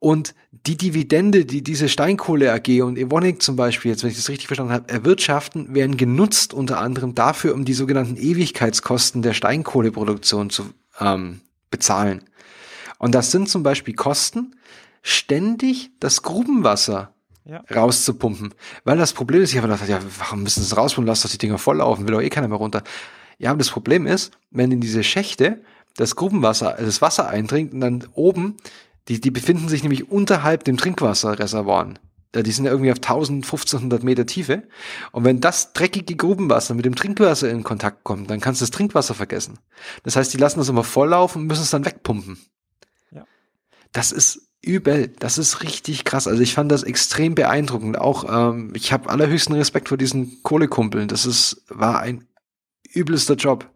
Und die Dividende, die diese Steinkohle AG und Evonik zum Beispiel, jetzt wenn ich das richtig verstanden habe, erwirtschaften, werden genutzt unter anderem dafür, um die sogenannten Ewigkeitskosten der Steinkohleproduktion zu ähm, bezahlen. Und das sind zum Beispiel Kosten, ständig das Grubenwasser ja. rauszupumpen. Weil das Problem ist, ich habe gedacht, ja, warum müssen sie es rauspumpen, lass doch die Dinger volllaufen, will doch eh keiner mehr runter. Ja, aber das Problem ist, wenn in diese Schächte das Grubenwasser, das Wasser eindringt und dann oben die, die befinden sich nämlich unterhalb dem Trinkwasserreservoiren. Die sind ja irgendwie auf 1500 Meter Tiefe. Und wenn das dreckige Grubenwasser mit dem Trinkwasser in Kontakt kommt, dann kannst du das Trinkwasser vergessen. Das heißt, die lassen das immer volllaufen und müssen es dann wegpumpen. Ja. Das ist übel. Das ist richtig krass. Also ich fand das extrem beeindruckend. Auch ähm, ich habe allerhöchsten Respekt vor diesen Kohlekumpeln. Das ist war ein übelster Job.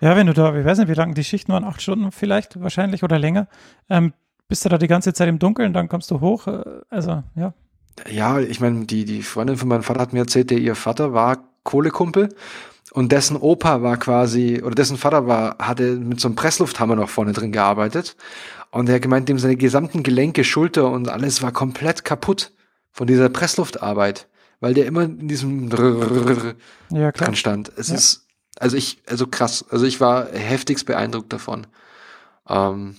Ja, wenn du da, ich weiß nicht, wie lange die Schichten waren, acht Stunden vielleicht, wahrscheinlich oder länger. Ähm, bist du da die ganze Zeit im Dunkeln, dann kommst du hoch. Äh, also, ja. Ja, ich meine, die, die Freundin von meinem Vater hat mir erzählt, der ihr Vater war Kohlekumpel und dessen Opa war quasi, oder dessen Vater war, hatte mit so einem Presslufthammer noch vorne drin gearbeitet. Und er hat gemeint, dem seine gesamten Gelenke, Schulter und alles war komplett kaputt von dieser Pressluftarbeit, weil der immer in diesem ja, dran stand. Es ja. ist, also ich, also krass, also ich war heftigst beeindruckt davon. Ähm,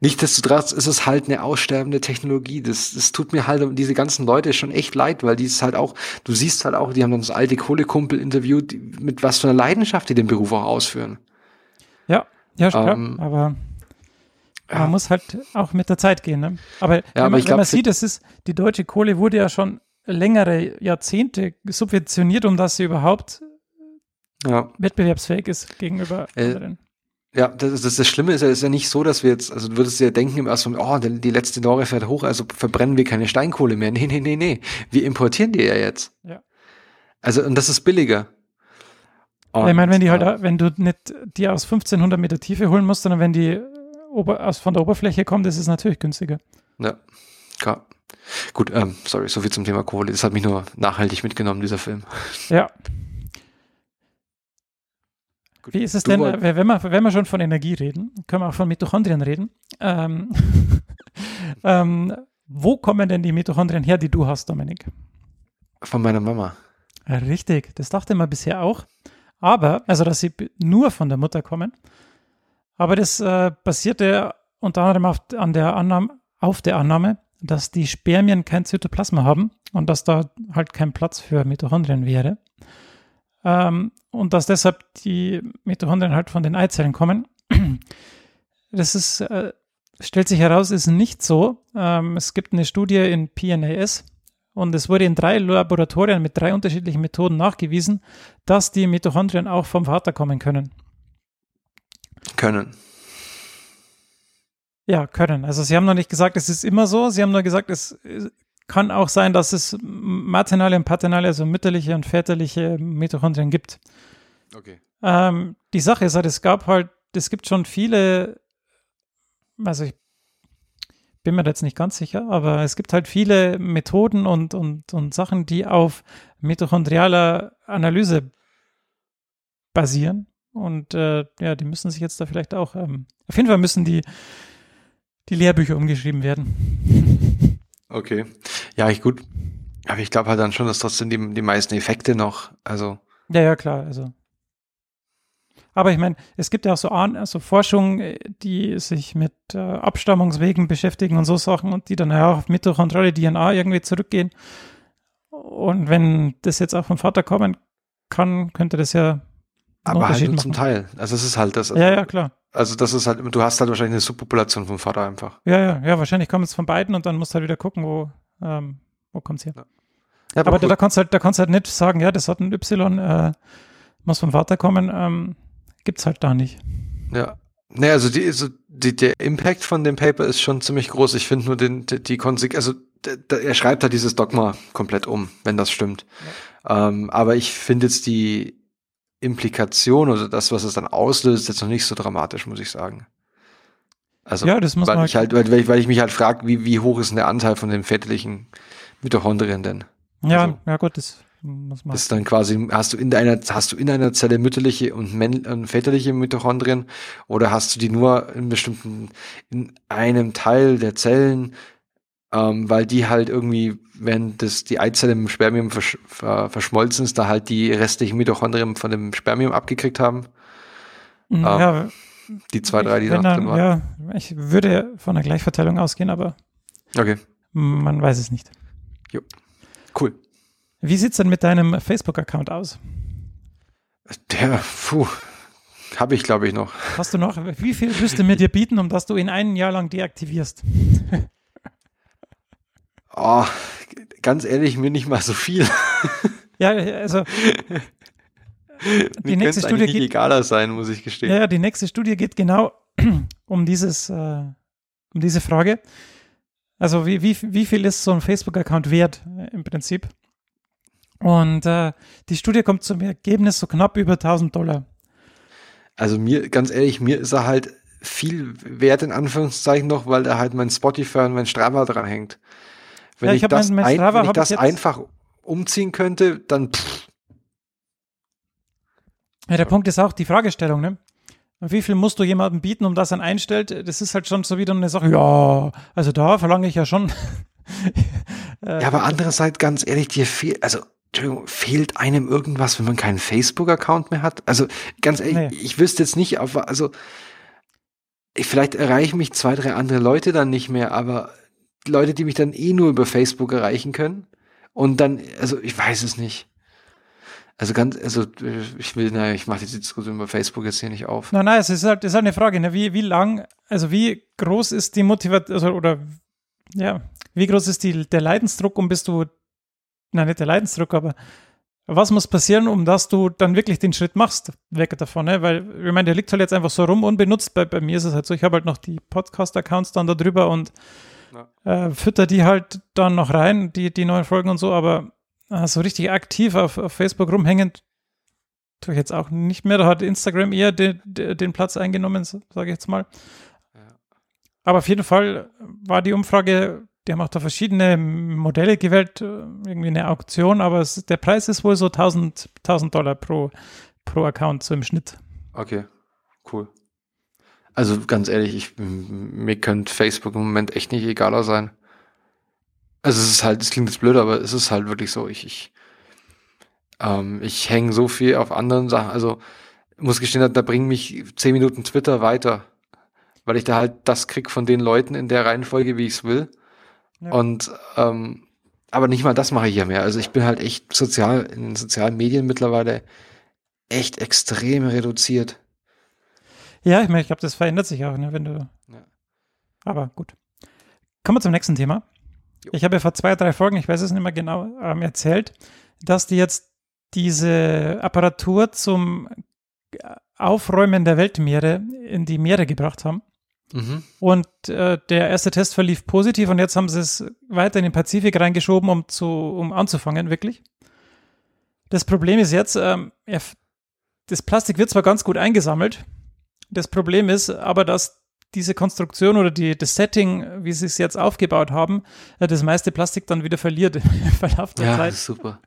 Nichtsdestotrotz ist es halt eine aussterbende Technologie. Das, das tut mir halt diese ganzen Leute schon echt leid, weil die ist halt auch, du siehst halt auch, die haben dann das alte Kohlekumpel interviewt, mit was für einer Leidenschaft die den Beruf auch ausführen. Ja, ja, klar, ähm, aber man ja. muss halt auch mit der Zeit gehen. Ne? Aber, ja, wenn, man, aber wenn glaub, man sieht, es ist, die deutsche Kohle wurde ja schon längere Jahrzehnte subventioniert, um dass sie überhaupt ja. wettbewerbsfähig ist gegenüber äh, anderen. Ja, das, das, das Schlimme ist ja, ist ja nicht so, dass wir jetzt, also du würdest ja denken im ersten Moment, oh, die letzte Lore fährt hoch, also verbrennen wir keine Steinkohle mehr. [laughs] Nee, nee, nee, nee. Wir importieren die ja jetzt. Ja. Also, und das ist billiger. Und, ich meine, wenn die halt, äh, wenn du nicht die aus 1500 Meter Tiefe holen musst, sondern wenn die ober, aus, von der Oberfläche kommt, ist es natürlich günstiger. Ja, klar. Gut, ähm, sorry, so viel zum Thema Kohle. Das hat mich nur nachhaltig mitgenommen, dieser Film. Ja, wie ist es denn, äh, wenn wir, wenn wir schon von Energie reden, können wir auch von Mitochondrien reden. Ähm, [laughs] ähm, wo kommen denn die Mitochondrien her, die du hast, Dominik? Von meiner Mama. Richtig, das dachte man bisher auch. Aber, also dass sie nur von der Mutter kommen. Aber das äh, basierte unter anderem auf, an der Annahme, auf der Annahme, dass die Spermien kein Zytoplasma haben und dass da halt kein Platz für Mitochondrien wäre. Ähm, und dass deshalb die Mitochondrien halt von den Eizellen kommen. [clears throat] Das ist, äh, stellt sich heraus, ist nicht so. Ähm, es gibt eine Studie in PNAS und es wurde in drei Laboratorien mit drei unterschiedlichen Methoden nachgewiesen, dass die Mitochondrien auch vom Vater kommen können. Können. Ja, können. Also sie haben noch nicht gesagt, es ist immer so. Sie haben nur gesagt, es kann auch sein, dass es maternale und paternale, also mütterliche und väterliche Mitochondrien gibt. Okay. Ähm, die Sache ist halt, es gab halt, es gibt schon viele, also ich bin mir da jetzt nicht ganz sicher, aber es gibt halt viele Methoden und, und, und Sachen, die auf mitochondrialer Analyse basieren. Und äh, ja, die müssen sich jetzt da vielleicht auch, ähm, auf jeden Fall müssen die die Lehrbücher umgeschrieben werden. Okay. Ja, ich gut. Aber ich glaube halt dann schon, dass trotzdem die, die meisten Effekte noch, also. Ja, ja, klar, also. Aber ich meine, es gibt ja auch so, also Forschung, die sich mit äh, Abstammungswegen beschäftigen und so Sachen und die dann ja auch auf mitochondriale DNA irgendwie zurückgehen. Und wenn das jetzt auch vom Vater kommen kann, könnte das ja. Aber halt nur zum Teil. Also es ist halt das. Ja, ja, klar. Also das ist halt, du hast halt wahrscheinlich eine Subpopulation vom Vater einfach. Ja, ja, ja, wahrscheinlich kommt es von beiden und dann musst du halt wieder gucken, wo, ähm, wo es her. Ja. Ja, aber, aber cool. da kannst du halt, da kannst halt nicht sagen, ja, das hat ein Y, äh, muss vom Vater kommen, ähm, gibt's halt da nicht. Ja. Nee, also die, also die, der Impact von dem Paper ist schon ziemlich groß. Ich finde nur den, die, die Konsequenz, also er schreibt halt dieses Dogma komplett um, wenn das stimmt. Ja. Ähm, aber ich finde jetzt die, Implikation oder das, was es dann auslöst, ist jetzt noch nicht so dramatisch, muss ich sagen. Also, ja, das muss weil man ich halt, weil, weil ich mich halt frage, wie, wie hoch ist denn der Anteil von den väterlichen Mitochondrien denn? Ja, also, ja gut, das muss man. Ist dann quasi, hast du in deiner, hast du in einer Zelle mütterliche und, männ, und väterliche Mitochondrien oder hast du die nur in bestimmten, in einem Teil der Zellen ähm, weil die halt irgendwie, wenn das die Eizelle im Spermium versch ver verschmolzen ist, da halt die restlichen Mitochondrien von dem Spermium abgekriegt haben. Mhm, ja, ähm, die zwei, drei, die da drin waren. Ja, ich würde von einer Gleichverteilung ausgehen, aber okay. man weiß es nicht. Jo. Cool. Wie sieht's denn mit deinem Facebook-Account aus? Der, puh, habe ich, glaube ich, noch. Hast du noch? Wie viel müsste mir dir bieten, um dass du ihn ein Jahr lang deaktivierst? [laughs] Oh, ganz ehrlich, mir nicht mal so viel. Ja, also. [laughs] Die nächste Studie geht egaler sein, muss ich gestehen. Ja, die nächste Studie geht genau [clears throat] um dieses, äh, um diese Frage. Also wie, wie, wie viel ist so ein Facebook-Account wert äh, im Prinzip? Und äh, die Studie kommt zum Ergebnis so knapp über 1000 Dollar. Also mir, ganz ehrlich, mir ist er halt viel wert in Anführungszeichen noch, weil da halt mein Spotify und mein Strava dran hängt. Wenn ja, ich, ich das, mein, mein ein, wenn ich das einfach umziehen könnte, dann pff. Ja, der Punkt ist auch die Fragestellung, ne? Wie viel musst du jemandem bieten, um das dann einstellt? Das ist halt schon so wieder eine Sache, ja, also da verlange ich ja schon. [laughs] ja, aber andererseits, ganz ehrlich, dir fehlt, also Entschuldigung, fehlt einem irgendwas, wenn man keinen Facebook-Account mehr hat? Also ganz ehrlich, nee. ich wüsste jetzt nicht, also ich, vielleicht erreichen mich zwei, drei andere Leute dann nicht mehr, aber Leute, die mich dann eh nur über Facebook erreichen können. Und dann, also ich weiß es nicht. Also ganz, also ich will, naja, ich mache die Diskussion über Facebook jetzt hier nicht auf. Nein, nein, es ist halt, es ist halt eine Frage, ne? wie, wie lang, also wie groß ist die Motivation, also, oder ja, wie groß ist die, der Leidensdruck, um bist du, nein, nicht der Leidensdruck, aber was muss passieren, um dass du dann wirklich den Schritt machst, weg davon, ne? Weil, ich meine, der liegt halt jetzt einfach so rum unbenutzt. Bei, bei mir ist es halt so, ich habe halt noch die Podcast-Accounts dann da drüber und. Äh, fütter die halt dann noch rein, die, die neuen Folgen und so, aber äh, so richtig aktiv auf, auf Facebook rumhängend tue ich jetzt auch nicht mehr. Da hat Instagram eher den, den Platz eingenommen, sage ich jetzt mal. Aber auf jeden Fall war die Umfrage, die haben auch da verschiedene Modelle gewählt, äh, irgendwie eine Auktion, aber es, der Preis ist wohl so 1000, 1000 Dollar pro, pro Account, so im Schnitt. Okay, cool. Also ganz ehrlich, ich, mir könnte Facebook im Moment echt nicht egaler sein. Also es ist halt, es klingt jetzt blöd, aber es ist halt wirklich so. Ich, ich Ähm, ich hänge so viel auf anderen Sachen. Also muss gestehen, da bringen mich zehn Minuten Twitter weiter, weil ich da halt das krieg von den Leuten in der Reihenfolge, wie ich es will. Ja. Und ähm, aber nicht mal das mache ich ja mehr. Also ich bin halt echt sozial in den sozialen Medien mittlerweile echt extrem reduziert. Ja, ich meine, ich glaube, das verändert sich auch, ne, wenn du. Ja. Aber gut. Kommen wir zum nächsten Thema. Jo. Ich habe ja vor zwei, drei Folgen, ich weiß es nicht mehr genau, ähm, erzählt, dass die jetzt diese Apparatur zum Aufräumen der Weltmeere in die Meere gebracht haben. Mhm. Und äh, der erste Test verlief positiv und jetzt haben sie es weiter in den Pazifik reingeschoben, um, zu, um anzufangen, wirklich. Das Problem ist jetzt, ähm, das Plastik wird zwar ganz gut eingesammelt, das Problem ist aber, dass diese Konstruktion oder die, das Setting, wie sie es jetzt aufgebaut haben, äh, das meiste Plastik dann wieder verliert [laughs] im Verlauf der ja, Zeit. Ja, super.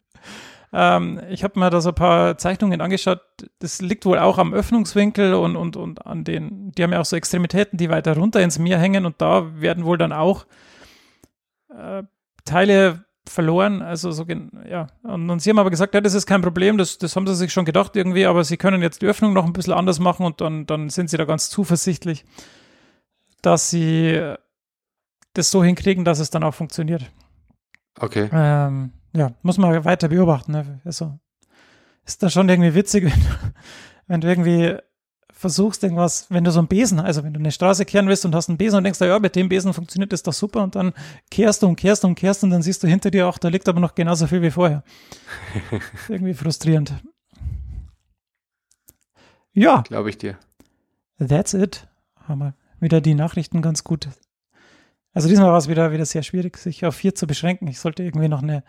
Ähm, ich habe mir da so ein paar Zeichnungen angeschaut. Das liegt wohl auch am Öffnungswinkel und, und, und an den, die haben ja auch so Extremitäten, die weiter runter ins Meer hängen und da werden wohl dann auch äh, Teile verloren. Also so, ja. Und, und, sie haben aber gesagt, ja, das ist kein Problem, das, das haben sie sich schon gedacht irgendwie, aber sie können jetzt die Öffnung noch ein bisschen anders machen und dann, dann sind sie da ganz zuversichtlich, dass sie das so hinkriegen, dass es dann auch funktioniert. Okay. Ähm, ja, muss man weiter beobachten. Ne? Also ist das schon irgendwie witzig, [laughs] wenn wenn du irgendwie versuchst irgendwas, wenn du so einen Besen, also wenn du eine Straße kehren willst und hast einen Besen und denkst, ja, mit dem Besen funktioniert das doch super und dann kehrst du und kehrst und kehrst und dann siehst du hinter dir auch, da liegt aber noch genauso viel wie vorher. [laughs] irgendwie frustrierend. Ja. Glaube ich dir. That's it. Haben wir wieder die Nachrichten ganz gut. Also diesmal war es wieder, wieder sehr schwierig, sich auf vier zu beschränken. Ich sollte irgendwie noch eine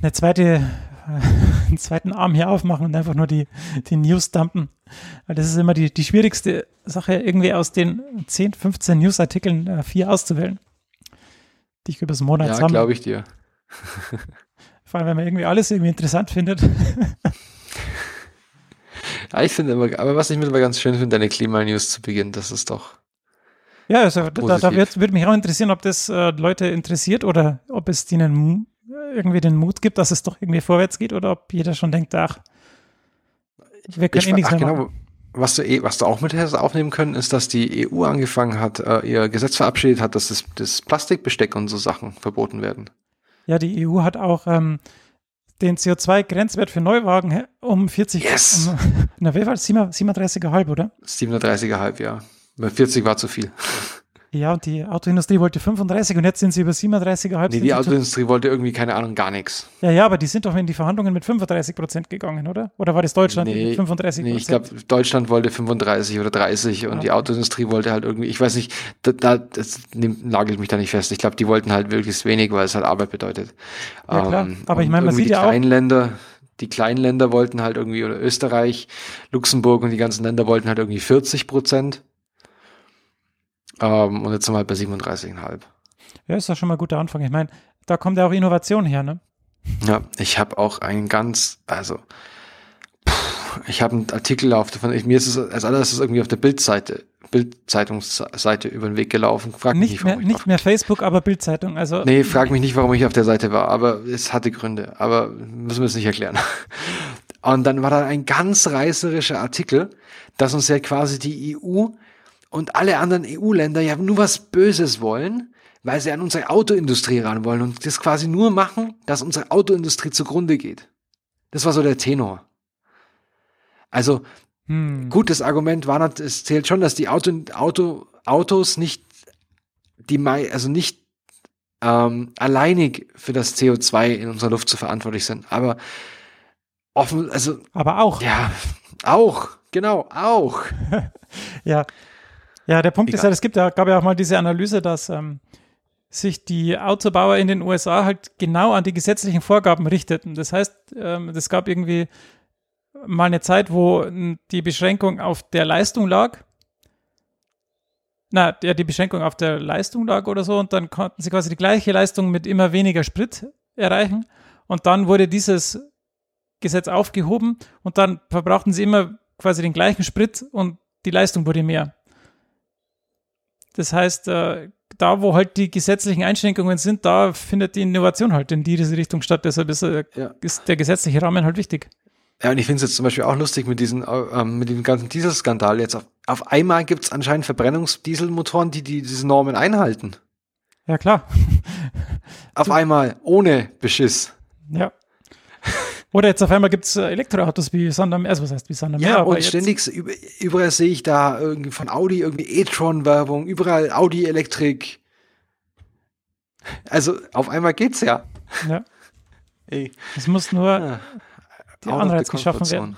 eine zweite, [laughs] einen zweiten Arm hier aufmachen und einfach nur die, die News dumpen. Weil das ist immer die, die schwierigste Sache, irgendwie aus den 10, 15 Newsartikeln äh, vier auszuwählen, die ich übers Monat ja, sammle. Ja, glaube ich dir. [laughs] Vor allem, wenn man irgendwie alles irgendwie interessant findet. [laughs] ja, ich finde immer, aber was ich mittlerweile ganz schön finde, deine Klimanews zu beginnen, das ist doch. Ja, also da, da würde würd mich auch interessieren, ob das äh, Leute interessiert oder ob es denen irgendwie den Mut gibt, dass es doch irgendwie vorwärts geht oder ob jeder schon denkt, ach, wir können ich, eh nichts ach, mehr genau, machen. Was du, eh, was du auch mit hättest aufnehmen können, ist, dass die EU angefangen hat, äh, ihr Gesetz verabschiedet hat, dass das, das Plastikbesteck und so Sachen verboten werden. Ja, die EU hat auch ähm, den CO2-Grenzwert für Neuwagen um 40, yes. um, [laughs] na, wie war das? 37,5, oder? 37,5, ja. Weil 40 war zu viel. Ja, und die Autoindustrie wollte 35 und jetzt sind sie über 37,5. Nee, die Autoindustrie wollte irgendwie, keine Ahnung, gar nichts. Ja, ja, aber die sind doch in die Verhandlungen mit 35 Prozent gegangen, oder? Oder war das Deutschland nee, mit 35 Nee, ich glaube, Deutschland wollte 35 oder 30 und okay. die Autoindustrie wollte halt irgendwie, ich weiß nicht, da, da das nagelt mich da nicht fest. Ich glaube, die wollten halt wirklich wenig, weil es halt Arbeit bedeutet. Ja, klar. Ähm, aber ich meine, man sieht ja auch. Länder, die kleinen Länder wollten halt irgendwie, oder Österreich, Luxemburg und die ganzen Länder wollten halt irgendwie 40 Prozent. Ähm, und jetzt sind wir halt bei 37,5. Ja, ist doch schon mal ein guter Anfang. Ich meine, da kommt ja auch Innovation her, ne? Ja, ich habe auch einen ganz, also ich habe einen Artikel auf, von, mir ist es als allererstes irgendwie auf der Bildseite, Bildzeitungsseite über den Weg gelaufen. Frag mich nicht, mehr, nicht mehr Facebook, aber Bildzeitung. Also nee, frag mich nicht, warum ich auf der Seite war, aber es hatte Gründe. Aber müssen wir es nicht erklären. [laughs] Und dann war da ein ganz reißerischer Artikel, dass uns ja quasi die EU und alle anderen EU-Länder ja nur was Böses wollen, weil sie an unsere Autoindustrie ran wollen und das quasi nur machen, dass unsere Autoindustrie zugrunde geht. Das war so der Tenor. Also, hm. gutes Argument war, es zählt schon, dass die Auto, Auto, Autos nicht die, also nicht ähm, alleinig für das CO2 in unserer Luft zu verantwortlich sind, aber offen, also. Aber auch. Ja, auch, genau, auch. [laughs] ja, ja, der Punkt Egal. ist ja, es gibt ja, gab ja auch mal diese Analyse, dass ähm, sich die Autobauer in den USA halt genau an die gesetzlichen Vorgaben richteten. Das heißt, ähm, es gab irgendwie mal eine Zeit, wo die Beschränkung auf der Leistung lag. Na, ja, die Beschränkung auf der Leistung lag oder so und dann konnten sie quasi die gleiche Leistung mit immer weniger Sprit erreichen und dann wurde dieses Gesetz aufgehoben und dann verbrauchten sie immer quasi den gleichen Sprit und die Leistung wurde mehr. Das heißt, äh, da, wo halt die gesetzlichen Einschränkungen sind, da findet die Innovation halt in diese Richtung statt. Deshalb ist, äh, Ja. ist der gesetzliche Rahmen halt wichtig. Ja, und ich finde es jetzt zum Beispiel auch lustig mit diesen, ähm, mit dem ganzen Dieselskandal jetzt. Auf, auf einmal gibt es anscheinend Verbrennungsdieselmotoren, die, die diese Normen einhalten. Ja, klar. Auf einmal, ohne Beschiss. Ja. Oder jetzt auf einmal gibt es Elektroautos wie Sander, also was heißt wie Sander Ja, und ständig, überall sehe ich da irgendwie von Audi irgendwie e-tron-Werbung, überall Audi-Elektrik. Also auf einmal geht's ja. Ja, [laughs] Ey, es muss nur Ja. die Anreiz geschaffen werden.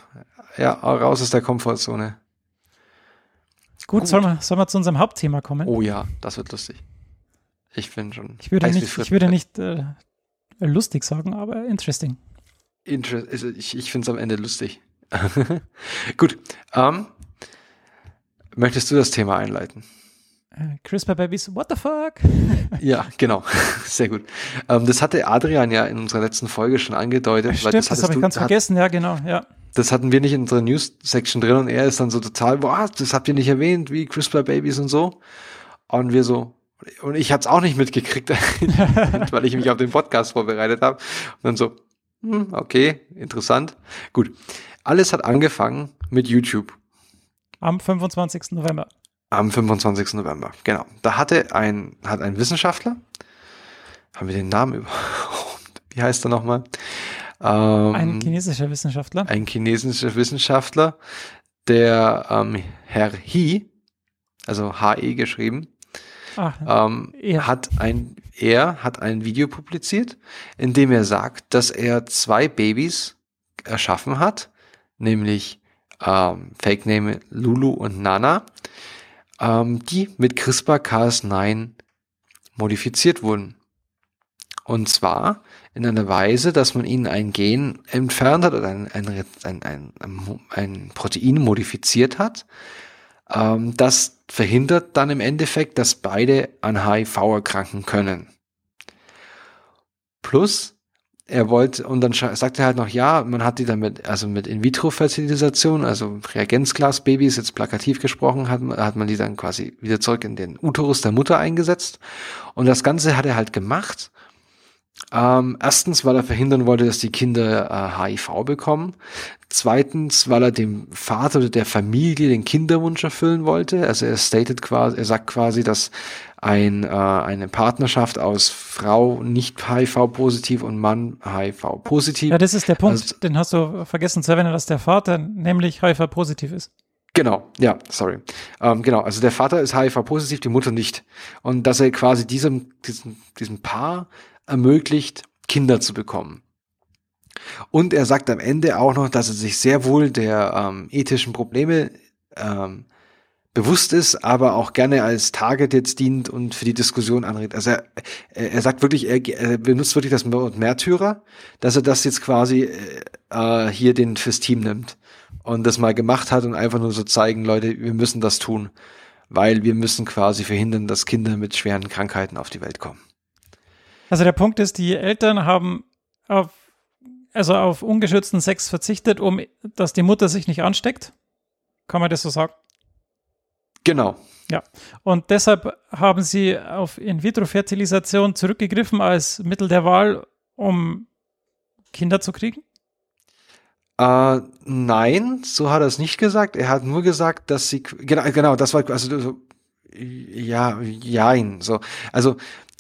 Ja, raus aus der Komfortzone. Gut, Gut. Sollen, wir, sollen wir zu unserem Hauptthema kommen? Oh ja, das wird lustig. Ich bin schon. ich würde nicht, ich würde nicht äh, lustig sagen, aber interesting. Inter also ich ich finde es am Ende lustig. [laughs] Gut. Ähm, möchtest du das Thema einleiten? Äh, CRISPR Babies, what the fuck? [laughs] Ja, genau. [laughs] Sehr gut. Ähm, das hatte Adrian ja in unserer letzten Folge schon angedeutet. Stimmt, das, hattest habe ich ganz hat- vergessen. Ja, genau, ja. Das hatten wir nicht in unserer News-Section drin und er ist dann so total, boah, das habt ihr nicht erwähnt, wie CRISPR-Babys und so. Und wir so, und ich hab's auch nicht mitgekriegt, weil ich mich auf den Podcast vorbereitet habe. Und dann so, hm, okay, interessant. Gut. Alles hat angefangen mit YouTube. Am 25. November. Am 25. November, genau. Da hatte ein, hat ein Wissenschaftler, haben wir den Namen [laughs] überhaupt, wie heißt er nochmal? Ähm, Ein chinesischer Wissenschaftler. ein chinesischer Wissenschaftler, der ähm, Herr He, also HE geschrieben, Ah, ähm, Er. hat ein, er hat ein Video publiziert, in dem er sagt, dass er zwei Babys erschaffen hat, nämlich ähm, Fake Name Lulu und Nana, ähm, die mit CRISPR-Cas9 modifiziert wurden. Und zwar in einer Weise, dass man ihnen ein Gen entfernt hat oder ein, ein, ein, ein Protein modifiziert hat, ähm, das verhindert dann im Endeffekt, dass beide an HIV erkranken können. Plus, er wollte, und dann sagt er halt noch, ja, man hat die damit, also mit In-vitro-Fertilisation, also Reagenzglas-Babys, jetzt plakativ gesprochen, hat, hat man die dann quasi wieder zurück in den Uterus der Mutter eingesetzt. Und das Ganze hat er halt gemacht. Ähm, erstens, weil er verhindern wollte, dass die Kinder äh, HIV bekommen. Zweitens, weil er dem Vater oder der Familie den Kinderwunsch erfüllen wollte. Also er stated quasi, er sagt quasi, dass ein, äh, eine Partnerschaft aus Frau nicht HIV-positiv und Mann HIV-positiv. ja, das ist der Punkt, Also- den hast du vergessen zu erwähnen, dass der Vater nämlich HIV-positiv ist. Genau, ja, sorry. Ähm, genau, also der Vater ist HIV-positiv, die Mutter nicht. Und dass er quasi diesem, diesem, diesem Paar ermöglicht, Kinder zu bekommen. Und er sagt am Ende auch noch, dass er sich sehr wohl der ähm, ethischen Probleme ähm, bewusst ist, aber auch gerne als Target jetzt dient und für die Diskussion anregt. Also er, er sagt wirklich, er, er benutzt wirklich das Wort Märtyrer, dass er das jetzt quasi äh, äh, hier den fürs Team nimmt und das mal gemacht hat und einfach nur so zeigen, Leute, wir müssen das tun, weil wir müssen quasi verhindern, dass Kinder mit schweren Krankheiten auf die Welt kommen. Also der Punkt ist, die Eltern haben auf, also auf ungeschützten Sex verzichtet, um, dass die Mutter sich nicht ansteckt. Kann man das so sagen? Genau. Und deshalb haben sie auf In-vitro-Fertilisation zurückgegriffen als Mittel der Wahl, um Kinder zu kriegen. Äh, nein, so hat er es nicht gesagt. Er hat nur gesagt, dass sie genau, genau, das war also so, ja, jein, so. Also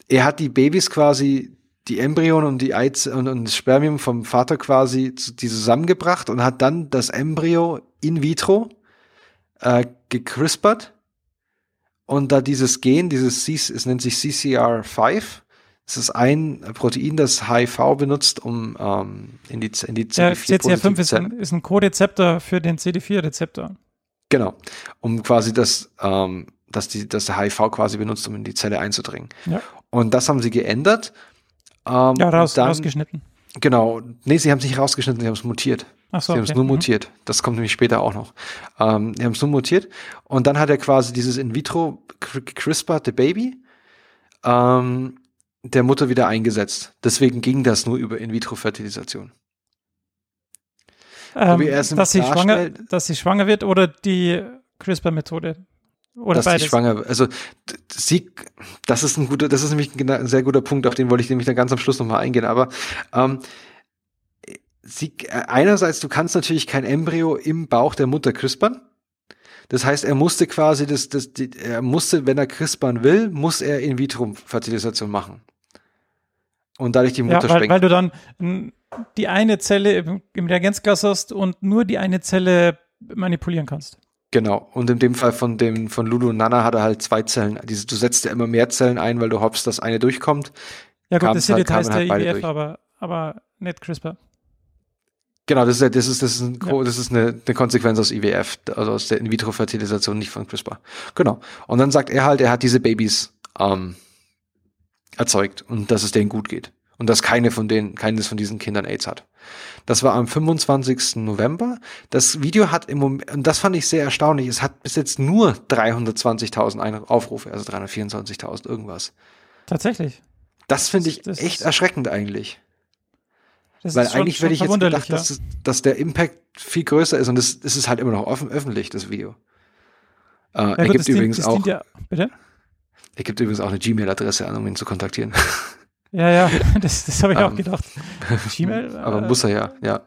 er hat die Babys quasi, die Embryonen und die Eiz und, und das Spermium vom Vater quasi zu, die zusammengebracht und hat dann das Embryo in vitro äh, gecrispert und da dieses Gen, dieses C, es nennt sich CCR5, es ist ein Protein, das HIV benutzt, um ähm, in die, in die Der CCR5 ist ein, ist ein Co-Rezeptor für den CD4-Rezeptor. Genau. Um quasi das, ähm, dass die, dass der HIV quasi benutzt, um in die Zelle einzudringen. Ja. Und das haben sie geändert. Ähm, Ja, raus, dann, rausgeschnitten. Genau. Nee, sie haben es nicht rausgeschnitten, sie haben es mutiert. Ach so, sie haben es nur Mhm. mutiert. Das kommt nämlich später auch noch. Ähm, die haben es nur mutiert. Und dann hat er quasi dieses in vitro cr- crisperte Baby ähm, der Mutter wieder eingesetzt. Deswegen ging das nur über in vitro Fertilisation. Ähm, dass, sie schwanger, dass sie schwanger wird oder die CRISPR-Methode. Oder dass beides. schwanger, also sie, das ist ein guter, das ist nämlich ein, sehr guter Punkt, auf den wollte ich nämlich dann ganz am Schluss nochmal eingehen, aber ähm, sie, äh, einerseits, du kannst natürlich kein Embryo im Bauch der Mutter CRISPern. Das heißt, er musste quasi das, das, die, er musste, wenn er CRISPern will, muss er In-vitro-Fertilisation machen. Und dadurch die ja, Mutter weil, sprengen. weil du dann die eine Zelle im, im Reagenzglas hast und nur die eine Zelle manipulieren kannst. Genau. Und in dem Fall von dem, von Lulu und Nana hat er halt zwei Zellen. Diese, du setzt ja immer mehr Zellen ein, weil du hoffst, dass eine durchkommt. Ja gut, das sind halt- Details halt der IWF, durch. aber, aber nicht CRISPR. Genau, das ist, ja- das ist, das ist, ein, gro- das ist eine, eine Konsequenz aus IWF, also aus der In-vitro-Fertilisation, nicht von CRISPR. Genau. Und dann sagt er halt, er hat diese Babys ähm, erzeugt und dass es denen gut geht. Und dass keine von denen, keines von diesen Kindern AIDS hat. Das war am 25. November. Das Video hat im Moment, und das fand ich sehr erstaunlich, es hat bis jetzt nur 320.000 Ein- Aufrufe, also 324.000 irgendwas. Tatsächlich. Das finde ich Das echt erschreckend eigentlich. Weil schon, eigentlich hätte ich jetzt gedacht, dass, es- dass der Impact viel größer ist und es, ist halt immer noch offen, öffentlich, das Video. Äh, ja. er, Ja, gut, gibt dient- übrigens auch, Ja, bitte? er gibt übrigens auch eine Gmail-Adresse an, um ihn zu kontaktieren. [laughs] Ja, ja, [laughs] das, das habe ich auch Ähm, gedacht. [laughs] Gmail? Aber äh, muss er ja, ja.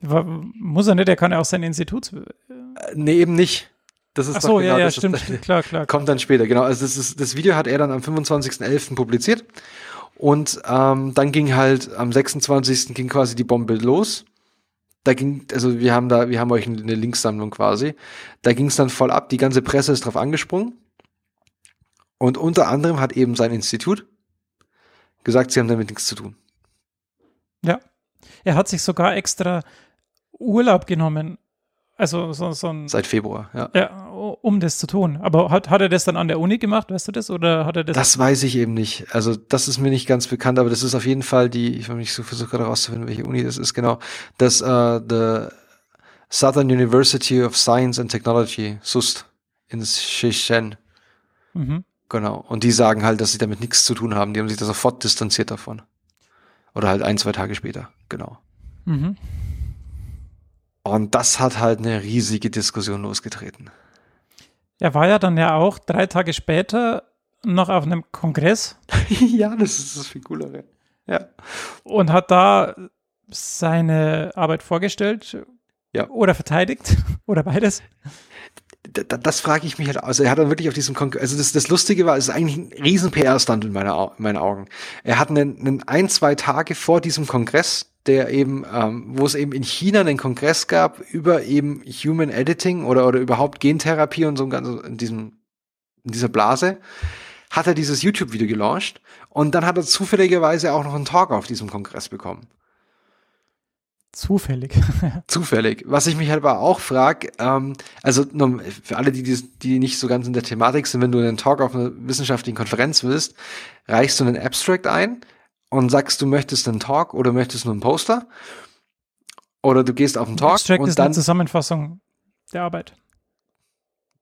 Muss er nicht, er kann ja auch sein Institut. Äh, Nee, eben nicht. Das ist Ach so, genau ja, ja, stimmt, das, klar, klar. Kommt dann später, genau. Also das, ist, das Video hat er dann am 25.11. publiziert. Und ähm, dann ging halt am 26. ging quasi die Bombe los. Da ging, also wir haben da, wir haben euch eine Linksammlung quasi. Da ging es dann voll ab. Die ganze Presse ist drauf angesprungen. Und unter anderem hat eben sein Institut gesagt, sie haben damit nichts zu tun. Ja. Er hat sich sogar extra Urlaub genommen. Also so, so ein, Seit Februar, ja. ja, um das zu tun. Aber hat, hat er das dann an der Uni gemacht, weißt du das? Oder hat er das? Das weiß ich eben nicht. Also das ist mir nicht ganz bekannt, aber das ist auf jeden Fall die, ich versuche gerade rauszufinden, welche Uni das ist, genau. Das äh, the Southern University of Science and Technology, SUST, in Shenzhen. mhm. Genau. Und die sagen halt, dass sie damit nichts zu tun haben. Die haben sich da sofort distanziert davon. Oder halt ein, zwei Tage später. Genau. Mhm. Und das hat halt eine riesige Diskussion losgetreten. Er war ja dann ja auch drei Tage später noch auf einem Kongress [laughs] ja, das ist das viel coolere. Ja. und hat da seine Arbeit vorgestellt Ja. oder verteidigt [laughs] oder beides. Da, da- das frage ich mich halt. Also er hat dann wirklich auf diesem Kongress, also das, das Lustige war, es ist eigentlich ein riesen PR-Stand in, meiner, in meinen Augen. Er hat einen, einen ein, zwei Tage vor diesem Kongress, der eben, ähm, wo es eben in China einen Kongress gab über eben Human Editing oder, oder überhaupt Gentherapie und so ein ganzes, in diesem, in dieser Blase, hat er dieses YouTube-Video gelauncht und dann hat er zufälligerweise auch noch einen Talk auf diesem Kongress bekommen. Zufällig. [laughs] Zufällig. Was ich mich halt aber auch frage, ähm, also für alle, die, die nicht so ganz in der Thematik sind, wenn du einen Talk auf einer wissenschaftlichen Konferenz willst, reichst du einen Abstract ein und sagst, du möchtest einen Talk oder möchtest nur einen Poster. Oder du gehst auf einen Talk Abstract und ist eine dann. Zusammenfassung der Arbeit.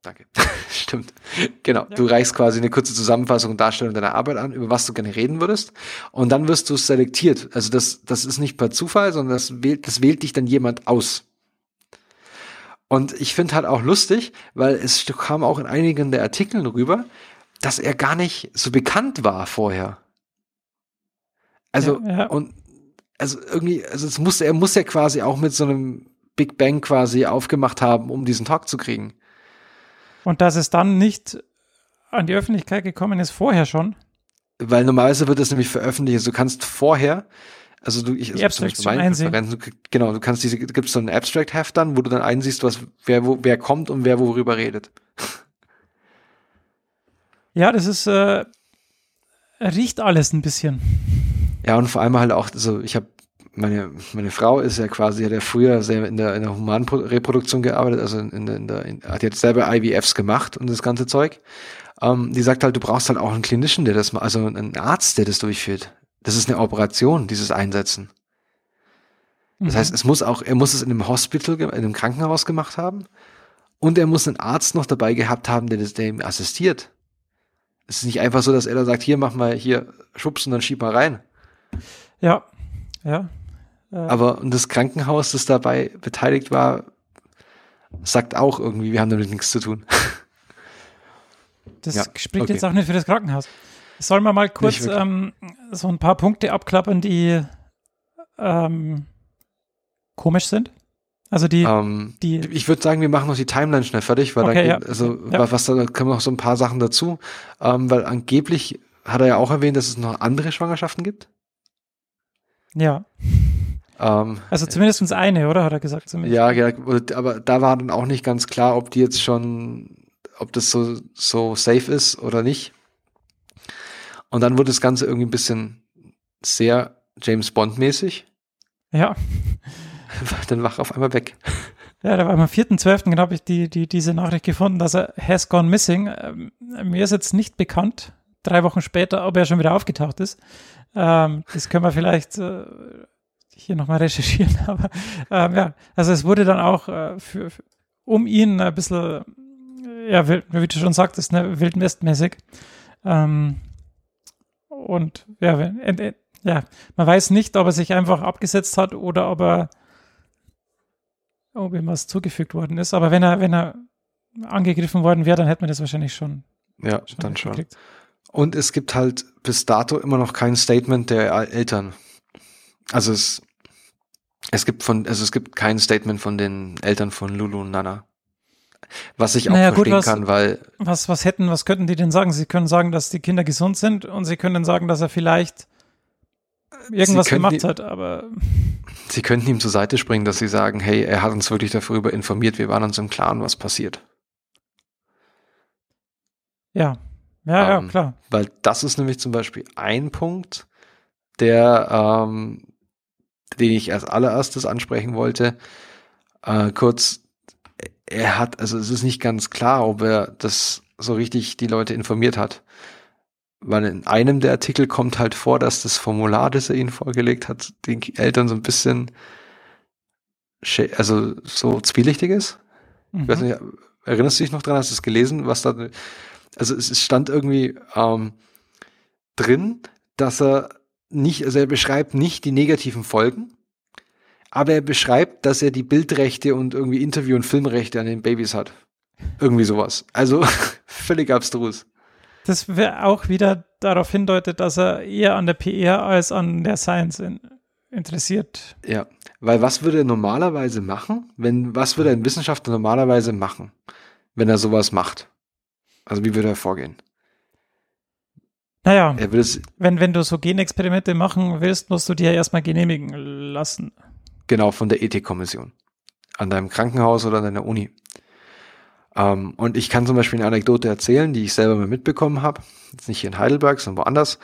Danke. [laughs] Stimmt. Genau. Du reichst quasi eine kurze Zusammenfassung und Darstellung deiner Arbeit an, über was du gerne reden würdest. Und dann wirst du selektiert. Also das, das ist nicht per Zufall, sondern das wählt, das wählt dich dann jemand aus. Und ich finde halt auch lustig, weil es kam auch in einigen der Artikeln rüber, dass er gar nicht so bekannt war vorher. Also, Ja, ja. und, also irgendwie, also es muss, er muss ja quasi auch mit so einem Big Bang quasi aufgemacht haben, um diesen Talk zu kriegen. Und dass es dann nicht an die Öffentlichkeit gekommen ist, vorher schon. Weil normalerweise wird das nämlich veröffentlicht. Also du kannst vorher, also du, ich, Die also zum einsehen. Genau, du kannst diese, gibt's so ein Abstract-Heft dann, wo du dann einsiehst, was, wer, wo, wer kommt und wer worüber redet. [laughs] Ja, das ist, äh, riecht alles ein bisschen. Ja, und vor allem halt auch, also ich habe meine, meine Frau ist ja quasi, hat ja früher sehr in der, in der humanen Pro- Reproduktion gearbeitet, also in, der- in der, in, hat jetzt selber IVFs gemacht und das ganze Zeug. Ähm, die sagt halt, du brauchst halt auch einen klinischen, der das mal, also einen Arzt, der das durchführt. Das ist eine Operation, dieses Einsetzen. Das Mhm. heißt, es muss auch, er muss es in einem Hospital, in einem Krankenhaus gemacht haben. Und er muss einen Arzt noch dabei gehabt haben, der das, der ihm assistiert. Es ist nicht einfach so, dass er da sagt, hier, mach mal, hier, schubst und dann schieb mal rein. Ja, ja. Äh, Aber und das Krankenhaus, das dabei beteiligt war, sagt auch irgendwie, wir haben damit nichts zu tun. das Ja, spricht okay. jetzt auch nicht für das Krankenhaus. Sollen wir mal kurz ähm, so ein paar Punkte abklappern, die ähm, komisch sind? Also die, Ähm, die, ich würde sagen, wir machen noch die Timeline schnell fertig, weil Okay, da geht, ja. also Ja. wa- was da da kommen noch so ein paar Sachen dazu, ähm, weil angeblich hat er ja auch erwähnt, dass es noch andere Schwangerschaften gibt. ja, Ähm, also zumindest eine, oder? Hat er gesagt. Zumindest. ja, ja, aber da war dann auch nicht ganz klar, ob die jetzt schon, ob das so, so safe ist oder nicht. Und dann wurde das Ganze irgendwie ein bisschen sehr James Bond mäßig. Ja, [laughs] Dann war er auf einmal weg. ja, da war am 4.12. genau habe ich die, die, diese Nachricht gefunden, dass er has gone missing. Ähm, mir ist jetzt nicht bekannt, drei Wochen später, ob er schon wieder aufgetaucht ist. Ähm, das können wir vielleicht äh, hier nochmal recherchieren. [laughs] Aber ähm, ja, also es wurde dann auch äh, für, für, um ihn ein bisschen, ja, wild- wie du schon sagtest, ne, wildwestmäßig. Ähm, und ja, ent- ent- ja, man weiß nicht, ob er sich einfach abgesetzt hat oder ob er ob ihm was zugefügt worden ist. Aber wenn er, wenn er angegriffen worden wäre, dann hätte man das wahrscheinlich schon, Ja, schon dann schon. Und es gibt halt bis dato immer noch kein Statement der Eltern. Also es, es gibt von, also es gibt kein Statement von den Eltern von Lulu und Nana. Was ich auch Naja, gut, verstehen was- kann, weil Was, was hätten, was könnten die denn sagen? Sie können sagen, dass die Kinder gesund sind und sie können sagen, dass er vielleicht irgendwas gemacht die- hat, aber [laughs] sie könnten ihm zur Seite springen, dass sie sagen, hey, er hat uns wirklich darüber informiert, wir waren uns im Klaren, was passiert. ja. Ja, ja, Ähm, klar. Weil das ist nämlich zum Beispiel ein Punkt, der, ähm, den ich als allererstes ansprechen wollte. Äh, kurz, er hat, also es ist nicht ganz klar, ob er das so richtig die Leute informiert hat. Weil in einem der Artikel kommt halt vor, dass das Formular, das er ihnen vorgelegt hat, den Eltern so ein bisschen, also so zwielichtig ist. Ich weiß Mhm. nicht, erinnerst du dich noch dran, hast du es gelesen, was da, also es, es stand irgendwie ähm, drin, dass er nicht, also er beschreibt nicht die negativen Folgen, aber er beschreibt, dass er die Bildrechte und irgendwie Interview- und Filmrechte an den Babys hat. Irgendwie sowas. Also [laughs] völlig abstrus. Das wäre auch wieder darauf hindeutet, dass er eher an der PR als an der Science in, interessiert. Ja, weil was würde er normalerweise machen, wenn, was würde ein Wissenschaftler normalerweise machen, wenn er sowas macht? Also wie würde er vorgehen? Naja, wenn, wenn du so Genexperimente machen willst, musst du dir ja erstmal genehmigen lassen. Genau, von der Ethikkommission. An deinem Krankenhaus oder an deiner Uni. Ähm, und ich kann zum Beispiel eine Anekdote erzählen, die ich selber mal mitbekommen habe. Jetzt nicht hier in Heidelberg, sondern woanders.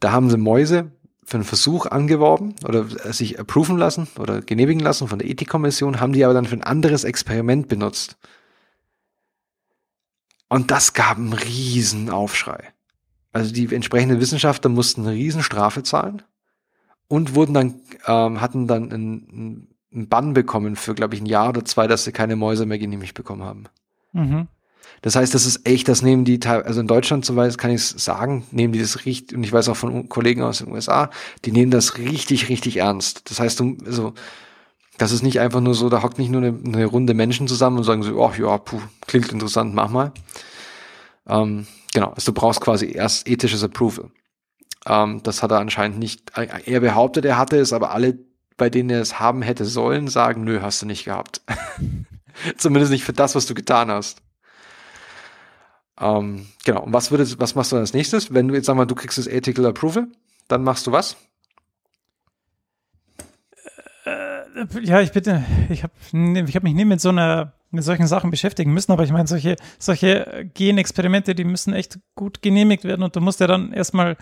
Da haben sie Mäuse für einen Versuch angeworben oder sich approven lassen oder genehmigen lassen von der Ethikkommission, haben die aber dann für ein anderes Experiment benutzt. Und das gab einen riesen Aufschrei. Also die entsprechenden Wissenschaftler mussten eine riesen Strafe zahlen und wurden dann, ähm, hatten dann einen, einen Bann bekommen für, glaube ich, ein Jahr oder zwei, dass sie keine Mäuse mehr genehmigt bekommen haben. Mhm. Das heißt, das ist echt, das nehmen die, teil- also in Deutschland zum Beispiel kann ich es sagen, nehmen die das richtig, und ich weiß auch von Kollegen aus den USA, die nehmen das richtig, richtig ernst. Das heißt, du, also, das ist nicht einfach nur so, da hockt nicht nur eine, eine Runde Menschen zusammen und sagen so, ach ja, puh, klingt interessant, mach mal. Ähm, genau, also du brauchst quasi erst ethisches Approval. Ähm, das hat er anscheinend nicht, er behauptet, er hatte es, aber alle, bei denen er es haben hätte sollen, sagen, nö, hast du nicht gehabt. [laughs] Zumindest nicht für das, was du getan hast. Ähm, genau. Und was würdest, was machst du als nächstes? Wenn du jetzt sag mal, du kriegst das Ethical Approval, dann machst du was? Ja, ich bitte, ich habe ich hab mich nie mit so einer, mit solchen Sachen beschäftigen müssen, aber ich meine, solche, solche Genexperimente, die müssen echt gut genehmigt werden und du musst ja dann erstmal,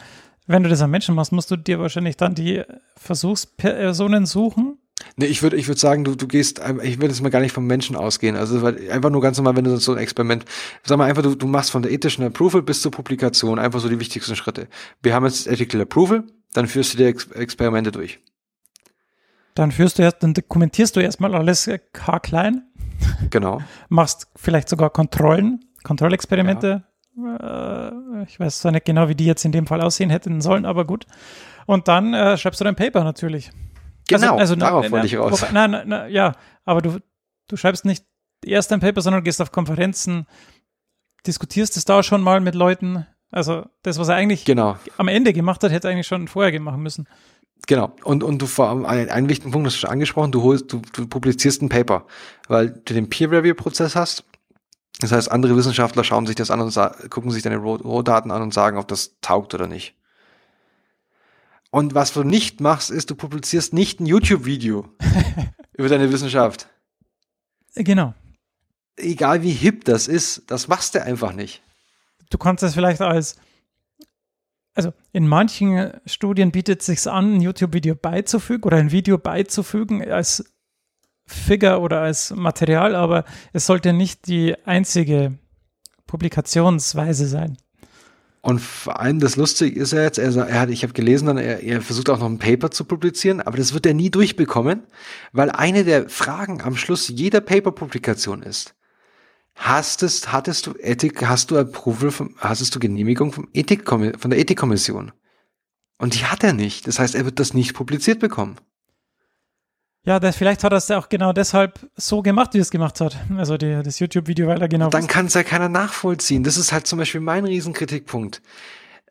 wenn du das an Menschen machst, musst du dir wahrscheinlich dann die Versuchspersonen suchen. Nee, ich würde ich würde sagen, du, du gehst, ich würde jetzt mal gar nicht vom Menschen ausgehen. Also weil einfach nur ganz normal, wenn du so ein Experiment, sag mal einfach, du, du machst von der ethischen Approval bis zur Publikation einfach so die wichtigsten Schritte. Wir haben jetzt Ethical Approval, dann führst du die Ex Experimente durch. Dann führst du erst, dann dokumentierst du erstmal alles äh, klein, Genau. [laughs] machst vielleicht sogar Kontrollen, Kontrollexperimente. Äh, ich weiß zwar nicht genau, wie die jetzt in dem Fall aussehen hätten sollen, aber gut. Und dann äh, schreibst du dein Paper natürlich. Genau, also, na- darauf na- wollte ich raus. Nein, nein, nein, ja, aber du, du schreibst nicht erst ein Paper, sondern gehst auf Konferenzen, diskutierst es da schon mal mit Leuten. Also das, was er eigentlich Genau. am Ende gemacht hat, hätte er eigentlich schon vorher machen müssen. Genau. Und, und du vor allem einen, einen wichtigen Punkt hast du schon angesprochen, du holst, du, du publizierst ein Paper, weil du den Peer-Review-Prozess hast. Das heißt, andere Wissenschaftler schauen sich das an und gucken sich deine Roh- Rohdaten an und sagen, ob das taugt oder nicht. Und was du nicht machst, ist, du publizierst nicht ein YouTube-Video [laughs] über deine Wissenschaft. Genau. Egal wie hip das ist, das machst du einfach nicht. Du kannst das vielleicht als, also in manchen Studien bietet es sich an, ein YouTube-Video beizufügen oder ein Video beizufügen als Figure oder als Material, aber es sollte nicht die einzige Publikationsweise sein. Und vor allem das Lustige ist ja jetzt, er, sa- er hat, ich habe gelesen, dann, er, er versucht auch noch ein Paper zu publizieren, aber das wird er nie durchbekommen, weil eine der Fragen am Schluss jeder Paper-Publikation ist, hast es, hattest du Ethik, hast du Approval vom, hast du Genehmigung vom Ethik, von der Ethikkommission? Und die hat er nicht. Das heißt, er wird das nicht publiziert bekommen. Ja, das, vielleicht hat er es auch genau deshalb so gemacht, wie es gemacht hat. Also die, das YouTube-Video, weil er genau dann kann es ja keiner nachvollziehen. Das ist halt zum Beispiel mein Riesenkritikpunkt.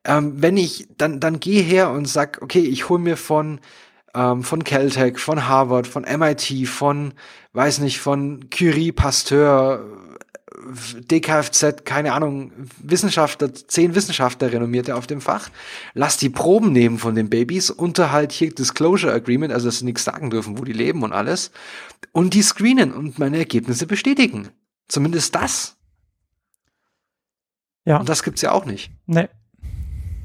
Ähm, wenn ich, dann, dann geh her und sag, okay, ich hole mir von, ähm, von Caltech, von Harvard, von MIT, von, weiß nicht, von Curie, Pasteur, DKFZ, keine Ahnung, Wissenschaftler, zehn Wissenschaftler renommierte auf dem Fach, lass die Proben nehmen von den Babys, unterhalt hier Disclosure Agreement, also dass sie nichts sagen dürfen, wo die leben und alles, und die screenen und meine Ergebnisse bestätigen. Zumindest das. Ja, Und das gibt's ja auch nicht. nee,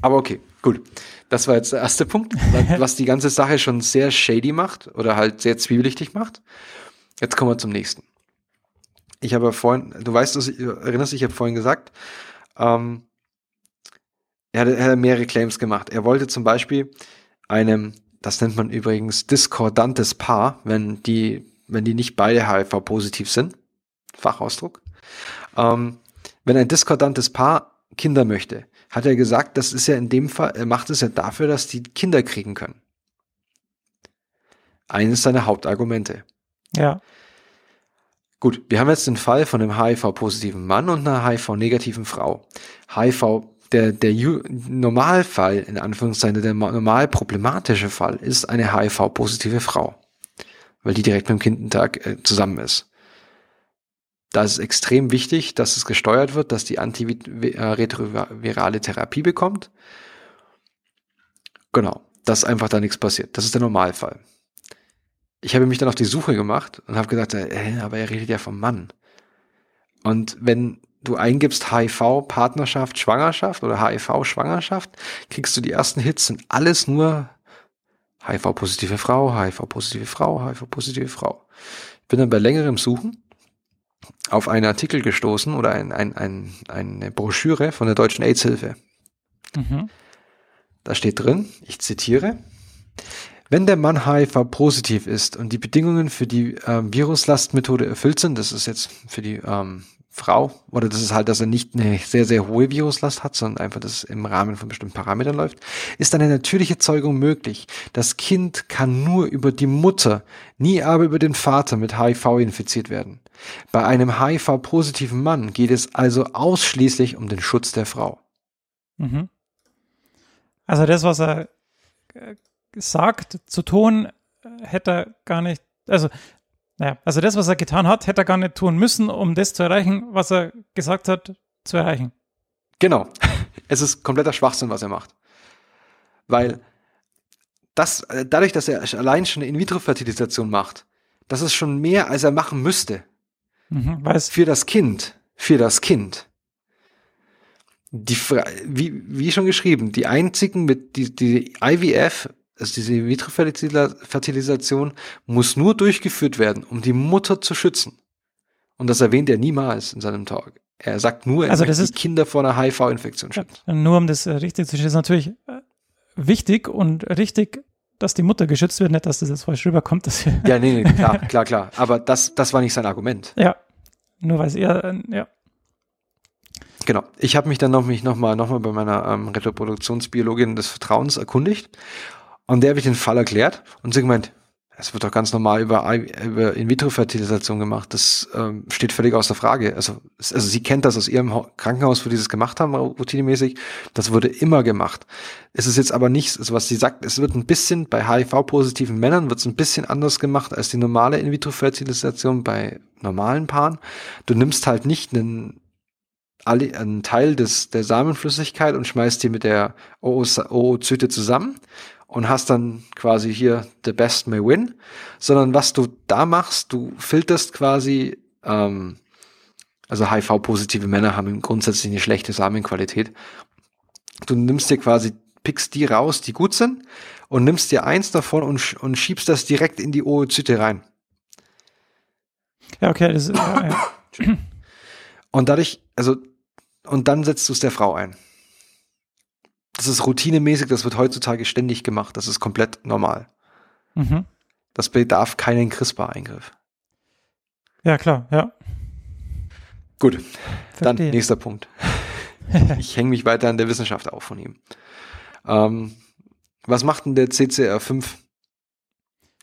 Aber okay, gut. Das war jetzt der erste Punkt, wa- [laughs] was die ganze Sache schon sehr shady macht oder halt sehr zwiebelichtig macht. Jetzt kommen wir zum nächsten. Ich habe vorhin, du weißt, ich, erinnerst dich, ich habe vorhin gesagt, ähm, er, hat, er hat mehrere Claims gemacht. Er wollte zum Beispiel einem, das nennt man übrigens diskordantes Paar, wenn die, wenn die nicht beide HIV-positiv sind, Fachausdruck. Ähm, wenn ein diskordantes Paar Kinder möchte, hat er gesagt, das ist ja in dem Fall, er macht es ja dafür, dass die Kinder kriegen können. Eines seiner Hauptargumente. ja, Gut, wir haben jetzt den Fall von einem HIV-positiven Mann und einer HIV-negativen Frau. HIV, der, der Normalfall, in Anführungszeichen, der ma- normal problematische Fall ist eine HIV-positive Frau. Weil die direkt mit dem Kindentag äh, zusammen ist. Da ist es extrem wichtig, dass es gesteuert wird, dass die antiretrovirale Therapie bekommt. Genau, dass einfach da nichts passiert. Das ist der Normalfall. Ich habe mich dann auf die Suche gemacht und habe gesagt, äh, aber er redet ja vom Mann. Und wenn du eingibst HIV, Partnerschaft, Schwangerschaft oder HIV, Schwangerschaft, kriegst du die ersten Hits, sind alles nur HIV-positive Frau, HIV-positive Frau, HIV-positive Frau. Ich bin dann bei längerem Suchen auf einen Artikel gestoßen oder ein, ein, ein, eine Broschüre von der Deutschen AIDS-Hilfe. mhm. Da steht drin, ich zitiere, wenn der Mann HIV-positiv ist und die Bedingungen für die ähm, Viruslastmethode erfüllt sind, das ist jetzt für die ähm, Frau, oder das ist halt, dass er nicht eine sehr, sehr hohe Viruslast hat, sondern einfach, dass es im Rahmen von bestimmten Parametern läuft, ist eine natürliche Zeugung möglich. Das Kind kann nur über die Mutter, nie aber über den Vater mit HIV infiziert werden. Bei einem HIV-positiven Mann geht es also ausschließlich um den Schutz der Frau. Mhm. Also das, was er äh, sagt, zu tun, äh, hätte er gar nicht, also, naja, also das, was er getan hat, hätte er gar nicht tun müssen, um das zu erreichen, was er gesagt hat, zu erreichen. Genau. Es ist kompletter Schwachsinn, was er macht. Weil das, äh, dadurch, dass er allein schon eine In-vitro-Fertilisation macht, das ist schon mehr, als er machen müsste. Mhm. Für das Kind. Für das Kind. Die, wie, wie schon geschrieben, die einzigen mit, die, die IVF, also diese In-vitro-Fertilisation, muss nur durchgeführt werden, um die Mutter zu schützen. Und das erwähnt er niemals in seinem Talk. Er sagt nur, er Also das die ist- Kinder vor einer HIV-Infektion schützen. nur um das äh, richtig zu stellen, ist natürlich äh, wichtig und richtig, dass die Mutter geschützt wird, nicht, dass das jetzt falsch rüberkommt. Dass Ja, nee, nee, klar, [laughs] klar, klar. Aber das, das war nicht sein Argument. ja, nur weil es eher, äh, ja, Genau. Ich habe mich dann noch, mich noch mal, noch mal bei meiner ähm, Reproduktionsbiologin des Vertrauens erkundigt. Und der habe ich den Fall erklärt und sie gemeint, Es wird doch ganz normal über, über In-vitro-Fertilisation gemacht. Das ähm, steht völlig außer Frage. Also, also sie kennt das aus ihrem Krankenhaus, wo die das gemacht haben, routinemäßig. Das wurde immer gemacht. Es ist jetzt aber nicht, also was sie sagt, es wird ein bisschen, bei HIV-positiven Männern wird es ein bisschen anders gemacht als die normale In-vitro-Fertilisation bei normalen Paaren. Du nimmst halt nicht einen, einen Teil des, der Samenflüssigkeit und schmeißt die mit der Oozyte zusammen und hast dann quasi hier the best may win, sondern was du da machst, du filterst quasi, ähm, also HIV-positive Männer haben grundsätzlich eine schlechte Samenqualität. Du nimmst dir quasi, pickst die raus, die gut sind, und nimmst dir eins davon und, und schiebst das direkt in die Oozyte rein. Ja, okay, das ist, [coughs] ja, ja. Und dadurch, also, und dann setzt du es der Frau ein das ist routinemäßig, das wird heutzutage ständig gemacht. Das ist komplett normal. Mhm. Das bedarf keinen CRISPR-Eingriff. Ja, klar, ja. Gut, Verstehe. dann nächster Punkt. [laughs] ich hänge mich weiter an der Wissenschaft auf von ihm. Ähm, was macht denn der CCR5?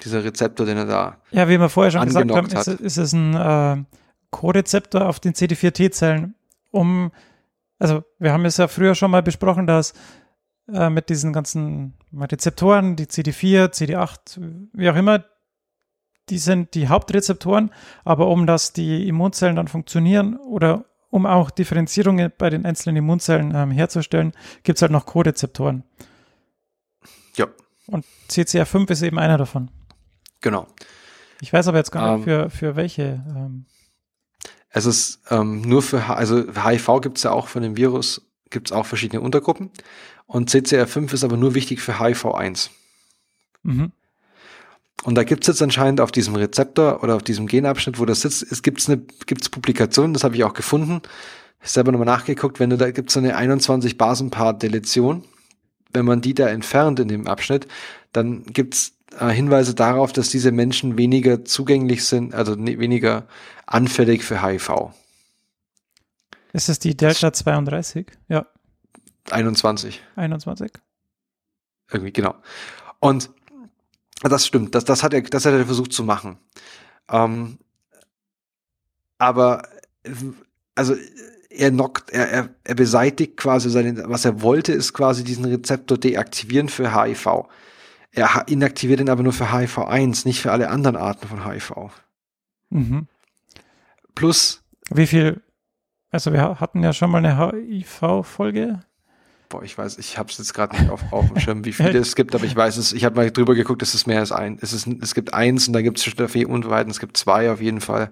Dieser Rezeptor, den er da. Ja, wie wir vorher schon gesagt haben, ist, ist, es ein äh, Co-Rezeptor auf den CD4-T-Zellen, um, also wir haben es ja früher schon mal besprochen, dass äh, mit diesen ganzen Rezeptoren, die CD4, CD8, wie auch immer, die sind die Hauptrezeptoren, aber um dass die Immunzellen dann funktionieren oder um auch Differenzierungen bei den einzelnen Immunzellen ähm, herzustellen, gibt es halt noch Co-Rezeptoren. Ja. Und CCR5 ist eben einer davon. Genau. Ich weiß aber jetzt gar nicht, ähm, für, für welche. Ähm. Es ist ähm, nur für, also HIV gibt es ja auch von dem Virus, gibt es auch verschiedene Untergruppen. Und CCR5 ist aber nur wichtig für HIV1. Mhm. Und da gibt es jetzt anscheinend auf diesem Rezeptor oder auf diesem Genabschnitt, wo das sitzt, es gibt eine gibt's Publikationen, das habe ich auch gefunden. Ich selber nochmal nachgeguckt, wenn du da gibt es eine 21 Basenpaar-Deletion. Wenn man die da entfernt in dem Abschnitt, dann gibt es äh, Hinweise darauf, dass diese Menschen weniger zugänglich sind, also weniger anfällig für HIV. Ist es die Delta 32? Ja. 21. 21. Irgendwie, genau. Und das stimmt, das, das, hat, er, das hat er versucht zu machen. Ähm, aber, also, er knockt, er, er, er beseitigt quasi seine, was er wollte, ist quasi diesen Rezeptor deaktivieren für HIV. Er inaktiviert ihn aber nur für HIV-1, nicht für alle anderen Arten von HIV. Mhm. Plus. Wie viel, also wir hatten ja schon mal eine HIV-Folge boah, ich weiß, ich habe es jetzt gerade nicht auf, auf dem Schirm, wie viele es gibt, aber ich weiß es, ich habe mal drüber geguckt, es ist mehr als ein. Es, ist, es gibt eins und dann gibt es Steffi und weiter, es gibt zwei auf jeden Fall.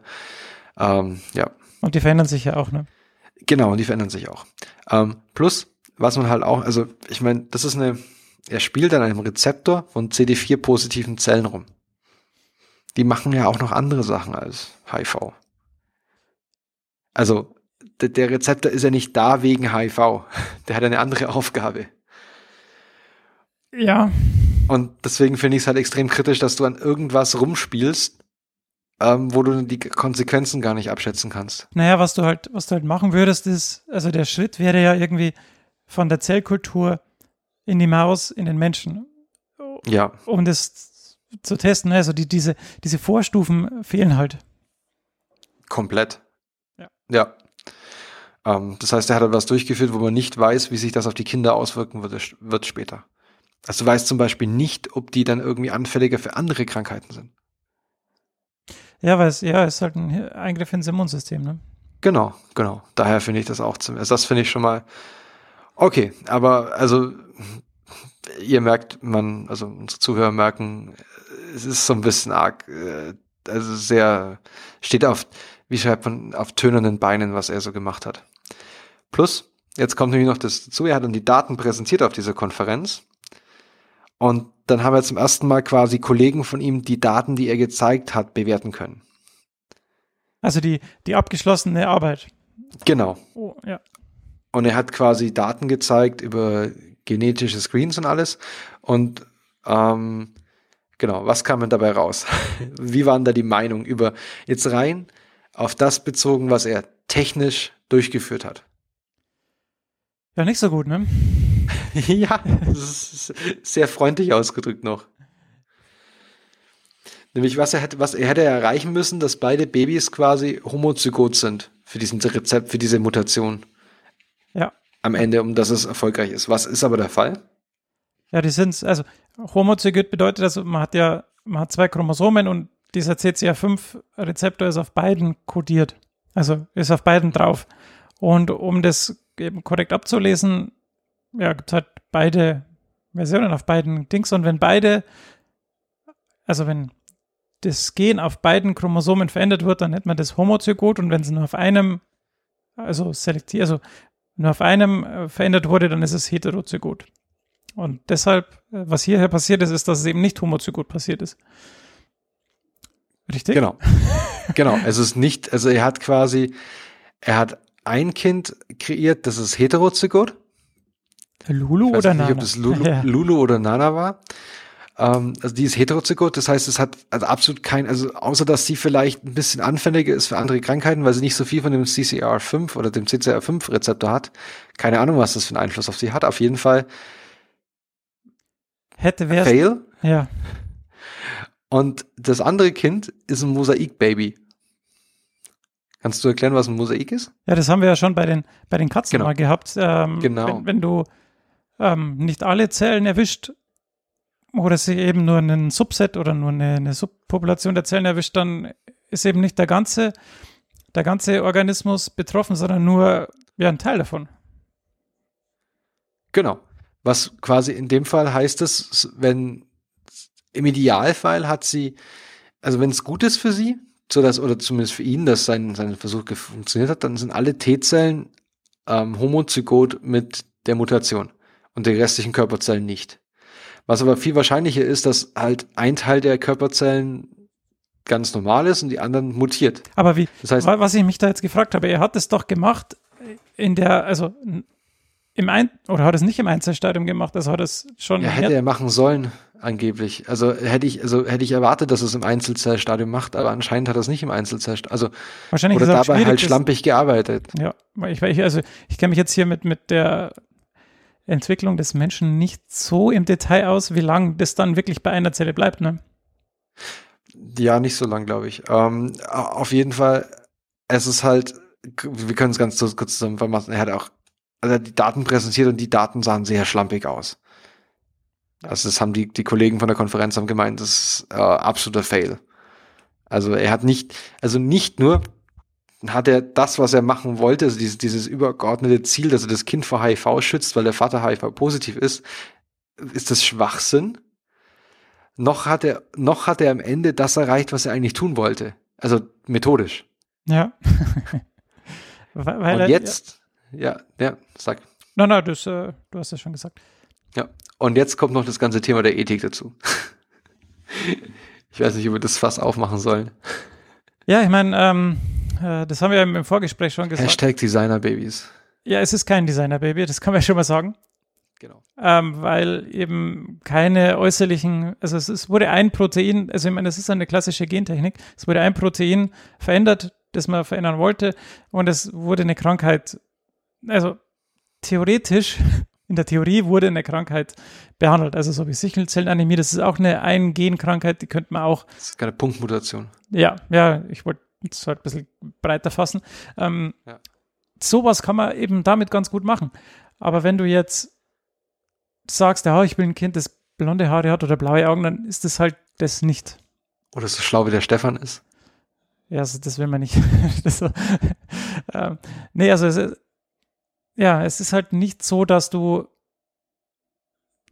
Ähm, ja. Und die verändern sich ja auch, ne? Genau, und die verändern sich auch. Ähm, plus, was man halt auch, also ich meine, das ist eine, er spielt an einem Rezeptor von CD4-positiven Zellen rum. Die machen ja auch noch andere Sachen als HIV. Also der Rezeptor ist ja nicht da wegen HIV. [laughs] Der hat eine andere Aufgabe. Ja. Und deswegen finde ich es halt extrem kritisch, dass du an irgendwas rumspielst, ähm, wo du die Konsequenzen gar nicht abschätzen kannst. Naja, was du halt, was du halt machen würdest, ist, also der Schritt wäre ja irgendwie von der Zellkultur in die Maus, in den Menschen. Ja. Um das zu testen. Also die, diese, diese Vorstufen fehlen halt. Komplett. Ja. Ja. Ähm, das heißt, er hat etwas durchgeführt, wo man nicht weiß, wie sich das auf die Kinder auswirken wird, wird später. Also du weißt zum Beispiel nicht, ob die dann irgendwie anfälliger für andere Krankheiten sind. Ja, weil es ja ist halt ein Eingriff ins Immunsystem, ne? Genau, genau. Daher finde ich das auch zum, also das finde ich schon mal okay. Aber also ihr merkt, man, also unsere Zuhörer merken, es ist so ein bisschen arg, äh, also sehr steht auf, wie schreibt man, auf tönenden Beinen, was er so gemacht hat. Plus, jetzt kommt nämlich noch das dazu, er hat dann die Daten präsentiert auf dieser Konferenz. Und dann haben wir zum ersten Mal quasi Kollegen von ihm die Daten, die er gezeigt hat, bewerten können. Also die, die abgeschlossene Arbeit. Genau. Oh, ja. Und er hat quasi Daten gezeigt über genetische Screens und alles. Und ähm, genau, was kam denn dabei raus? [laughs] Wie waren da die Meinungen über jetzt rein auf das bezogen, was er technisch durchgeführt hat? Ja, nicht so gut, ne? [laughs] ja, das ist sehr freundlich ausgedrückt noch. Nämlich, was er hätte, was er hätte erreichen müssen, dass beide Babys quasi homozygot sind für diesen Rezept, für diese Mutation. Ja. Am Ende, um dass es erfolgreich ist. Was ist aber der Fall? Ja, die sind, also homozygot bedeutet, also man hat ja, man hat zwei Chromosomen und dieser CCR5-Rezeptor ist auf beiden kodiert. Also ist auf beiden drauf. Und um das eben korrekt abzulesen, ja, gibt halt beide Versionen auf beiden Dings. Und wenn beide, also wenn das Gen auf beiden Chromosomen verändert wird, dann nennt man das Homozygot. Und wenn es nur auf einem, also selektiert, also nur auf einem äh, verändert wurde, dann ist es Heterozygot. Und deshalb, äh, was hierher passiert ist, ist, dass es eben nicht homozygot passiert ist. Richtig? Genau. genau. Es ist nicht, also er hat quasi, er hat ein Kind kreiert, das ist heterozygot. Lulu Ich weiß oder nicht, Nana? ob das Lulu, [laughs] Ja. Lulu oder Nana war. Ähm, also die ist heterozygot, das heißt, es hat also absolut kein, also außer dass sie vielleicht ein bisschen anfälliger ist für andere Krankheiten, weil sie nicht so viel von dem CCR5 oder dem CCR5-Rezeptor hat. Keine Ahnung, was das für einen Einfluss auf sie hat. Auf jeden Fall Hätte wär's. Fail. Ja. Und das andere Kind ist ein Mosaik-Baby. Kannst du erklären, was ein Mosaik ist? Ja, das haben wir ja schon bei den, bei den Katzen Genau. mal gehabt. Ähm, Genau. Wenn, wenn du ähm, nicht alle Zellen erwischt oder sie eben nur einen Subset oder nur eine, eine Subpopulation der Zellen erwischt, dann ist eben nicht der ganze, der ganze Organismus betroffen, sondern nur ja, ein Teil davon. Genau. Was quasi in dem Fall heißt es, wenn im Idealfall hat sie, also wenn es gut ist für sie, so dass, oder zumindest für ihn, dass sein, sein Versuch funktioniert hat, dann sind alle T-Zellen ähm, homozygot mit der Mutation und die restlichen Körperzellen nicht. Was aber viel wahrscheinlicher ist, dass halt ein Teil der Körperzellen ganz normal ist und die anderen mutiert. Aber wie, Das heißt, wa- was ich mich da jetzt gefragt habe, er hat es doch gemacht in der, also im Ein oder hat es nicht im Einzelstadium gemacht, also hat es schon Ja, hätte er machen sollen, angeblich. Also hätte ich, also hätte ich erwartet, dass es im Einzelzellstadium macht, aber anscheinend hat er es nicht im Einzelzellstadium. Also, wahrscheinlich oder dabei halt schlampig gearbeitet. Ja, weil ich, ich also ich kenne mich jetzt hier mit, mit der Entwicklung des Menschen nicht so im Detail aus, wie lange das dann wirklich bei einer Zelle bleibt, ne? Ja, nicht so lang, glaube ich. Ähm, auf jeden Fall, es ist halt, wir können es ganz kurz zusammenfassen, er hat auch, also die Daten präsentiert und die Daten sahen sehr schlampig aus. Also das haben die, die Kollegen von der Konferenz haben gemeint, das ist äh, absoluter Fail. Also er hat nicht, also nicht nur hat er das, was er machen wollte, also dieses, dieses übergeordnete Ziel, dass er das Kind vor HIV schützt, weil der Vater HIV-positiv ist, ist das Schwachsinn. Noch hat er, noch hat er am Ende das erreicht, was er eigentlich tun wollte. Also methodisch. Ja. [laughs] weil, weil Und er- jetzt, ja, ja, sag. Ja, nein, nein, das, äh, du hast es schon gesagt. Ja. Und jetzt kommt noch das ganze Thema der Ethik dazu. ich weiß nicht, ob wir das Fass aufmachen sollen. Ja, ich meine, ähm, äh, das haben wir im Vorgespräch schon gesagt. Hashtag Designer-Babys. Ja, es ist kein Designer-Baby, das kann man ja schon mal sagen. Genau. ähm, weil eben keine äußerlichen, also es, es wurde ein Protein, also ich meine, das ist eine klassische Gentechnik, es wurde ein Protein verändert, das man verändern wollte und es wurde eine Krankheit, also theoretisch, in der Theorie wurde eine Krankheit behandelt, also so wie Sichelzellenanämie, das ist auch eine Ein-Gen-Krankheit, die könnte man auch Das ist keine Punktmutation. ja, ja, ich wollte es halt ein bisschen breiter fassen. Ähm, Ja. Sowas kann man eben damit ganz gut machen. Aber wenn du jetzt sagst, ja, ich will ein Kind, das blonde Haare hat oder blaue Augen, dann ist das halt das nicht. Oder so schlau wie der Stefan ist. Ja, also das will man nicht. [laughs] das, so, ähm, nee, also es ist, ja, es ist halt nicht so, dass du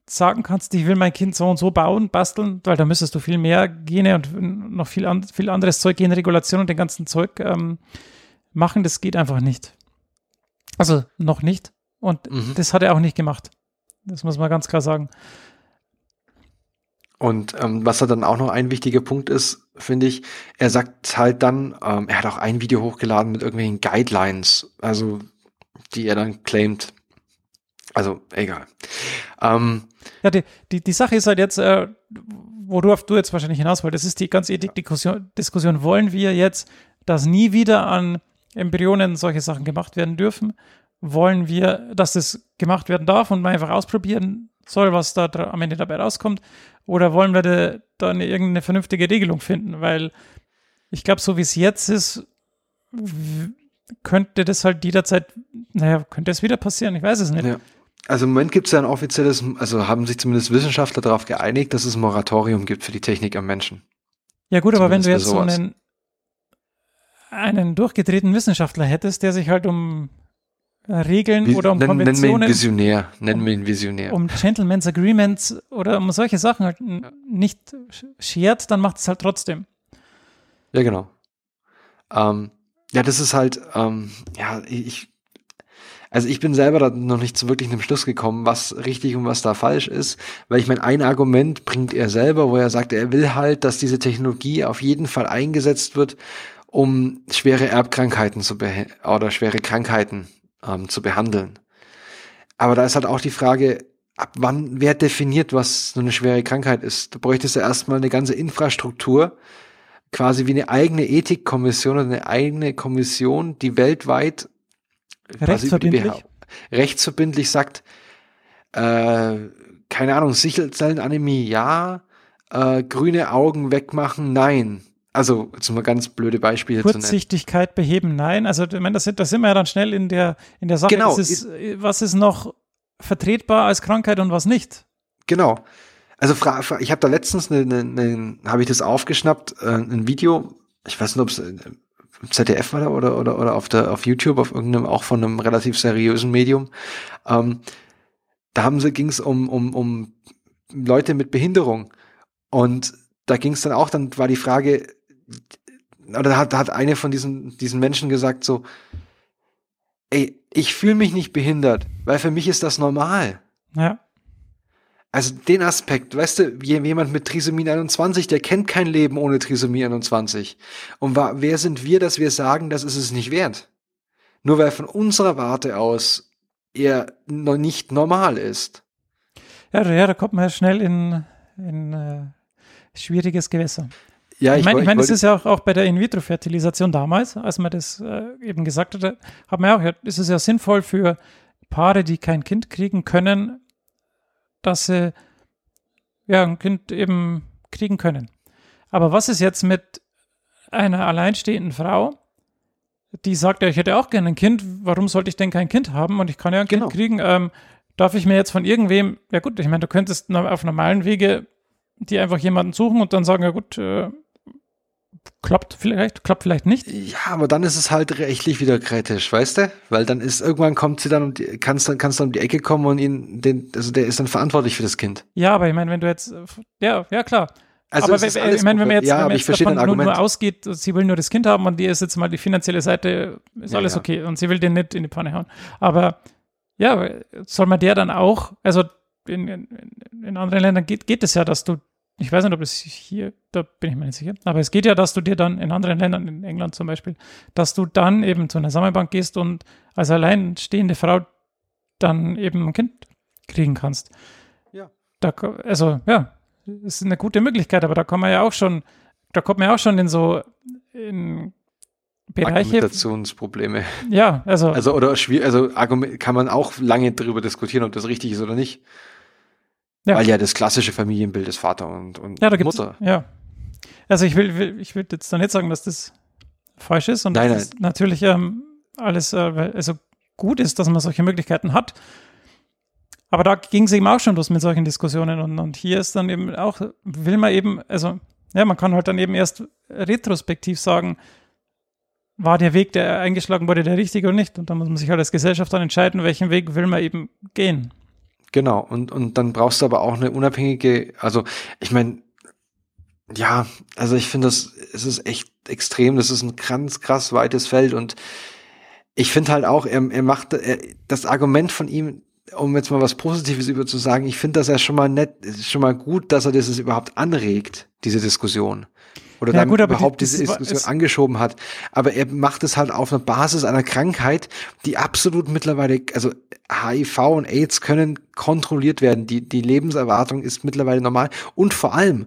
sagen kannst, ich will mein Kind so und so bauen, basteln, weil da müsstest du viel mehr Gene und noch viel, an, viel anderes Zeug, Genregulation und den ganzen Zeug ähm, machen. Das geht einfach nicht. Also noch nicht. Und Mhm. das hat er auch nicht gemacht. Das muss man ganz klar sagen. Und ähm, was da dann auch noch ein wichtiger Punkt ist, finde ich, er sagt halt dann, ähm, er hat auch ein Video hochgeladen mit irgendwelchen Guidelines, also die er dann claimt. Also egal. Ähm, Ja, die, die, die Sache ist halt jetzt, äh, worauf du jetzt wahrscheinlich hinaus wolltest, ist die ganze Ethik-Diskussion. Diskussion. Wollen wir jetzt, dass nie wieder an Embryonen solche Sachen gemacht werden dürfen? Wollen wir, dass das gemacht werden darf und man einfach ausprobieren soll, was da am Ende dabei rauskommt? Oder wollen wir da, da eine, irgendeine vernünftige Regelung finden? Weil ich glaube, so wie es jetzt ist, könnte das halt jederzeit, naja, könnte es wieder passieren, ich weiß es nicht. Ja. Also im Moment gibt es ja ein offizielles, also haben sich zumindest Wissenschaftler darauf geeinigt, dass es ein Moratorium gibt für die Technik am Menschen. Ja gut, aber wenn du jetzt so einen, einen durchgedrehten Wissenschaftler hättest, der sich halt um Regeln Wie, oder um nenn, Konventionen. Nenn mir ihn Visionär. Nenn mir ihn Visionär. Um Gentleman's Agreements oder um solche Sachen halt nicht schert, dann macht es halt trotzdem. Ja, genau. Ähm, ja, das ist halt, ähm, ja, ich, also ich bin selber da noch nicht zu wirklich einem Schluss gekommen, was richtig und was da falsch ist, weil ich meine, ein Argument bringt er selber, wo er sagt, er will halt, dass diese Technologie auf jeden Fall eingesetzt wird, um schwere Erbkrankheiten zu oder schwere Krankheiten ähm, zu behandeln. Aber da ist halt auch die Frage, ab wann, wer definiert, was so eine schwere Krankheit ist? Du bräuchtest ja erstmal eine ganze Infrastruktur, quasi wie eine eigene Ethikkommission oder eine eigene Kommission, die weltweit rechtsverbindlich, rechtsverbindlich sagt, äh, keine Ahnung, Sichelzellenanämie ja, äh, grüne Augen wegmachen nein. Also, mal ganz blöde Beispiele Kurzsichtigkeit beheben, nein. Also, ich meine, das, das sind wir ja dann schnell in der, in der Sache. Genau. Ist, was ist noch vertretbar als Krankheit und was nicht? Genau. Also, ich habe da letztens, eine, eine, eine habe ich das aufgeschnappt, äh, ein Video, ich weiß nicht, ob es äh, ZDF war da oder, oder, oder auf, der, auf YouTube, auf irgendeinem, auch von einem relativ seriösen Medium. Ähm, da haben sie, ging es um, um, um Leute mit Behinderung. Und da ging es dann auch, dann war die Frage, oder hat, hat eine von diesen, diesen Menschen gesagt so, ey, ich fühle mich nicht behindert, weil für mich ist das normal. Ja. Also den Aspekt, weißt du, jemand mit Trisomie 21, der kennt kein Leben ohne Trisomie 21. Und wer sind wir, dass wir sagen, das ist es nicht wert? Nur weil von unserer Warte aus er noch nicht normal ist. Ja, ja da kommt man ja schnell in, in äh, schwieriges Gewässer. Ja, ich, ich meine, ich mein, es ist ja auch, auch bei der In-vitro-Fertilisation damals, als man das äh, eben gesagt hatte, hat man ja auch, ist es ja sinnvoll für Paare, die kein Kind kriegen können, dass sie ja ein Kind eben kriegen können. Aber was ist jetzt mit einer alleinstehenden Frau, die sagt, ja, ich hätte auch gerne ein Kind, warum sollte ich denn kein Kind haben und ich kann ja ein genau. Kind kriegen? Ähm, darf ich mir jetzt von irgendwem, ja gut, ich meine, du könntest auf normalen Wege die einfach jemanden suchen und dann sagen, ja gut, äh, klappt vielleicht, klappt vielleicht nicht. Ja, aber dann ist es halt rechtlich wieder kritisch, weißt du? Weil dann ist, irgendwann kommt sie dann um die, kannst dann, kannst dann um die Ecke kommen und ihn, den, also der ist dann verantwortlich für das Kind. Ja, aber ich meine, wenn du jetzt, ja, ja klar. Also aber ich meine, wenn man jetzt, ja, wenn man jetzt davon nur, nur, ausgeht, sie will nur das Kind haben und die ist jetzt mal die finanzielle Seite, ist ja, alles ja. okay und sie will den nicht in die Pfanne hauen. Aber ja, soll man der dann auch, also in, in, in anderen Ländern geht, geht es ja, dass du ich weiß nicht, ob es hier, da bin ich mir nicht sicher, aber es geht ja, dass du dir dann in anderen Ländern, in England zum Beispiel, dass du dann eben zu einer Sammelbank gehst und als alleinstehende Frau dann eben ein Kind kriegen kannst. Ja. Da, also, ja, ist eine gute Möglichkeit, aber da kommt man ja auch schon, da kommt man ja auch schon in so in Bereiche. Argumentationsprobleme. Ja, also. Also, oder schwierig, also kann man auch lange darüber diskutieren, ob das richtig ist oder nicht. Ja. Weil ja das klassische Familienbild ist Vater und, und ja, Mutter. Ja. Also ich will, will ich will jetzt da nicht sagen, dass das falsch ist und nein, dass nein. natürlich ähm, alles äh, also gut ist, dass man solche Möglichkeiten hat. Aber da ging es eben auch schon los mit solchen Diskussionen und, und hier ist dann eben auch, will man eben, also ja, man kann halt dann eben erst retrospektiv sagen, war der Weg, der eingeschlagen wurde, der richtige oder nicht? Und da muss man sich halt als Gesellschaft dann entscheiden, welchen Weg will man eben gehen. Genau, und, und dann brauchst du aber auch eine unabhängige, also ich meine, ja, also ich finde das, es ist echt extrem, das ist ein ganz krass weites Feld und ich finde halt auch, er, er macht er, das Argument von ihm, um jetzt mal was Positives über zu sagen, ich finde das ja schon mal nett, schon mal gut, dass er das überhaupt anregt, diese Diskussion oder ja, dann gut, überhaupt die, diese Diskussion angeschoben hat. Aber er macht es halt auf einer Basis einer Krankheit, die absolut mittlerweile, also HIV und AIDS können kontrolliert werden. Die, die Lebenserwartung ist mittlerweile normal. Und vor allem,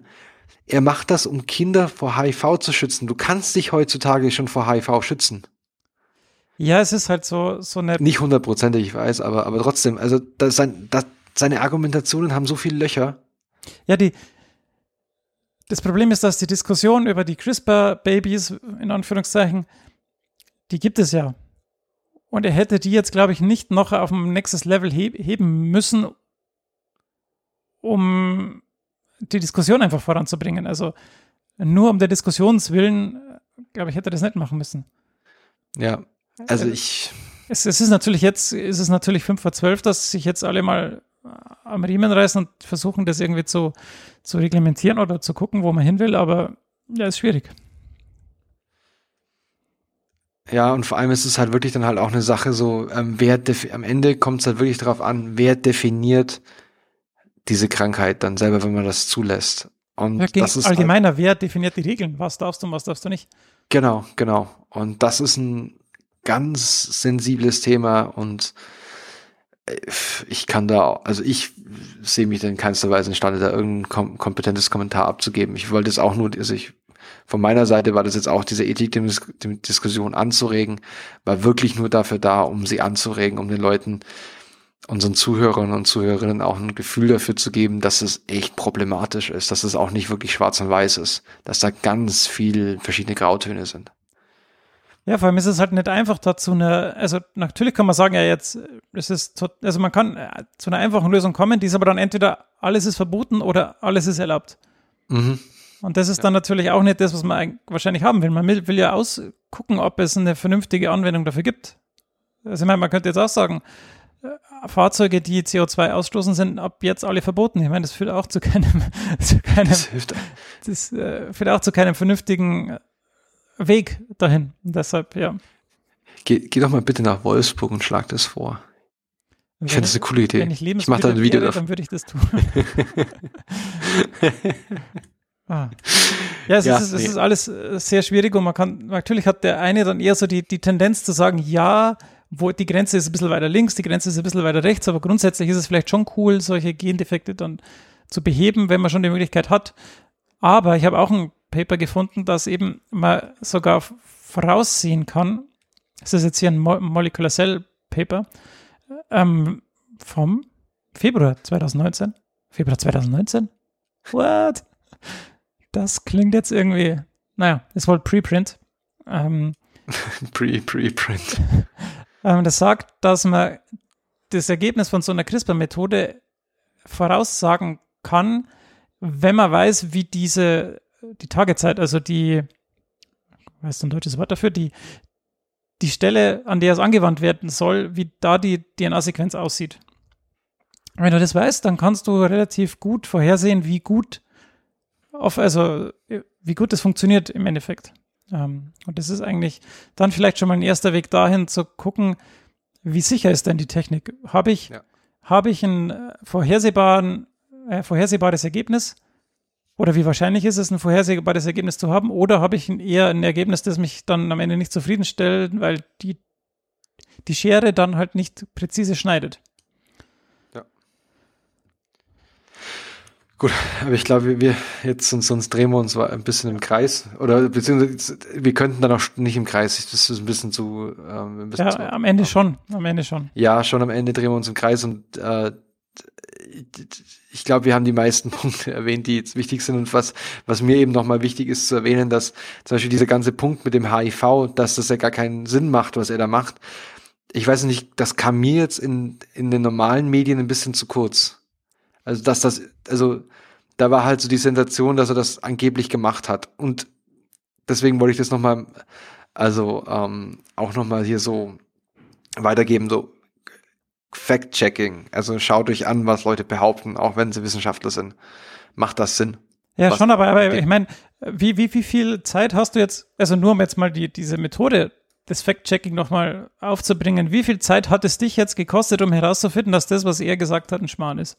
er macht das, um Kinder vor HIV zu schützen. Du kannst dich heutzutage schon vor HIV schützen. Ja, es ist halt so, so eine. Nicht hundertprozentig, ich weiß, aber, aber trotzdem, also das, das, seine Argumentationen haben so viele Löcher. Ja, die, das Problem ist, dass die Diskussion über die CRISPR-Babys, in Anführungszeichen, die gibt es ja. Und er hätte die jetzt, glaube ich, nicht noch auf ein nächstes Level heben müssen, um die Diskussion einfach voranzubringen. Also nur um der Diskussionswillen, glaube ich, hätte er das nicht machen müssen. Ja, also ich. Es, es ist natürlich jetzt, es ist natürlich fünf vor zwölf, dass sich jetzt alle mal am Riemen reißen und versuchen, das irgendwie zu, zu reglementieren oder zu gucken, wo man hin will, aber ja, ist schwierig. Ja, und vor allem ist es halt wirklich dann halt auch eine Sache so, ähm, wer am Ende kommt es halt wirklich darauf an, wer definiert diese Krankheit dann selber, wenn man das zulässt. Und ja, das ist allgemeiner, halt, wer definiert die Regeln? Was darfst du und was darfst du nicht? Genau, genau. Und das ist ein ganz sensibles Thema und ich kann da, also ich sehe mich in keinster Weise imstande, da irgendein kom kompetentes Kommentar abzugeben. Ich wollte es auch nur, also ich, von meiner Seite war das jetzt auch diese Ethik-Diskussion anzuregen, war wirklich nur dafür da, um sie anzuregen, um den Leuten, unseren Zuhörern und Zuhörerinnen auch ein Gefühl dafür zu geben, dass es echt problematisch ist, dass es auch nicht wirklich schwarz und weiß ist, dass da ganz viel verschiedene Grautöne sind. Ja, vor allem ist es halt nicht einfach dazu eine, also natürlich kann man sagen, ja jetzt, es ist, also man kann äh, zu einer einfachen Lösung kommen, die ist aber dann entweder alles ist verboten oder alles ist erlaubt. Mhm. Und das ist ja. dann natürlich auch nicht das, was man wahrscheinlich haben will. Man will, will ja ausgucken, ob es eine vernünftige Anwendung dafür gibt. Also ich meine, man könnte jetzt auch sagen, äh, Fahrzeuge, die CO2 ausstoßen, sind ab jetzt alle verboten. Ich meine, das führt auch zu keinem, [laughs] zu keinem das, hilft. das äh, führt auch zu keinem vernünftigen Weg dahin. Deshalb, ja. Geh, geh doch mal bitte nach Wolfsburg und schlag das vor. Ich finde das eine coole Idee. Wenn ich, ich mache da ein Video davon. Dann würde ich das tun. [laughs] ah. Ja, es, ja, ist, es nee. ist alles äh, sehr schwierig und man kann, natürlich hat der eine dann eher so die, die Tendenz zu sagen, ja, wo die Grenze ist ein bisschen weiter links, die Grenze ist ein bisschen weiter rechts, aber grundsätzlich ist es vielleicht schon cool, solche Gendefekte dann zu beheben, wenn man schon die Möglichkeit hat. Aber ich habe auch ein Paper gefunden, dass eben man sogar voraussehen kann, das ist jetzt hier ein Mo Molecular Cell Paper ähm, vom Februar 2019. Februar 2019? What? Das klingt jetzt irgendwie, naja, ist wohl Preprint. Ähm, [laughs] Pre-Preprint. [laughs] ähm, das sagt, dass man das Ergebnis von so einer CRISPR-Methode voraussagen kann, wenn man weiß, wie diese die Tagezeit, also die, weißt du ein deutsches Wort dafür, die, die Stelle, an der es angewandt werden soll, wie da die DNA-Sequenz aussieht. Wenn du das weißt, dann kannst du relativ gut vorhersehen, wie gut auf, also wie gut das funktioniert im Endeffekt. Ähm, und das ist eigentlich dann vielleicht schon mal ein erster Weg dahin zu gucken, wie sicher ist denn die Technik? Habe ich, ja. habe ich ein äh, vorhersehbaren, äh, vorhersehbares Ergebnis? Oder wie wahrscheinlich ist es, ein vorhersehbares Ergebnis zu haben? Oder habe ich eher ein Ergebnis, das mich dann am Ende nicht zufriedenstellt, weil die, die Schere dann halt nicht präzise schneidet? Ja. Gut, aber ich glaube, wir jetzt sonst, sonst drehen wir uns ein bisschen im Kreis. Oder beziehungsweise wir könnten dann auch nicht im Kreis. Das ist ein bisschen zu. Ähm, ein bisschen ja, zu, am Ende schon. Am Ende schon. Ja, schon am Ende drehen wir uns im Kreis und äh, ich glaube, wir haben die meisten [laughs] Punkte erwähnt, die jetzt wichtig sind und was, was mir eben nochmal wichtig ist zu erwähnen, dass zum Beispiel dieser ganze Punkt mit dem HIV, dass das ja gar keinen Sinn macht, was er da macht. Ich weiß nicht, das kam mir jetzt in, in den normalen Medien ein bisschen zu kurz. Also, dass das, also, da war halt so die Sensation, dass er das angeblich gemacht hat. Und deswegen wollte ich das nochmal, also, ähm, auch nochmal hier so weitergeben, so, Fact-Checking. Also schaut euch an, was Leute behaupten, auch wenn sie Wissenschaftler sind. Macht das Sinn? Ja, schon, aber, aber ich meine, wie, wie, wie viel Zeit hast du jetzt, also nur um jetzt mal die, diese Methode des Fact-Checking nochmal aufzubringen, wie viel Zeit hat es dich jetzt gekostet, um herauszufinden, dass das, was er gesagt hat, ein Schmarrn ist?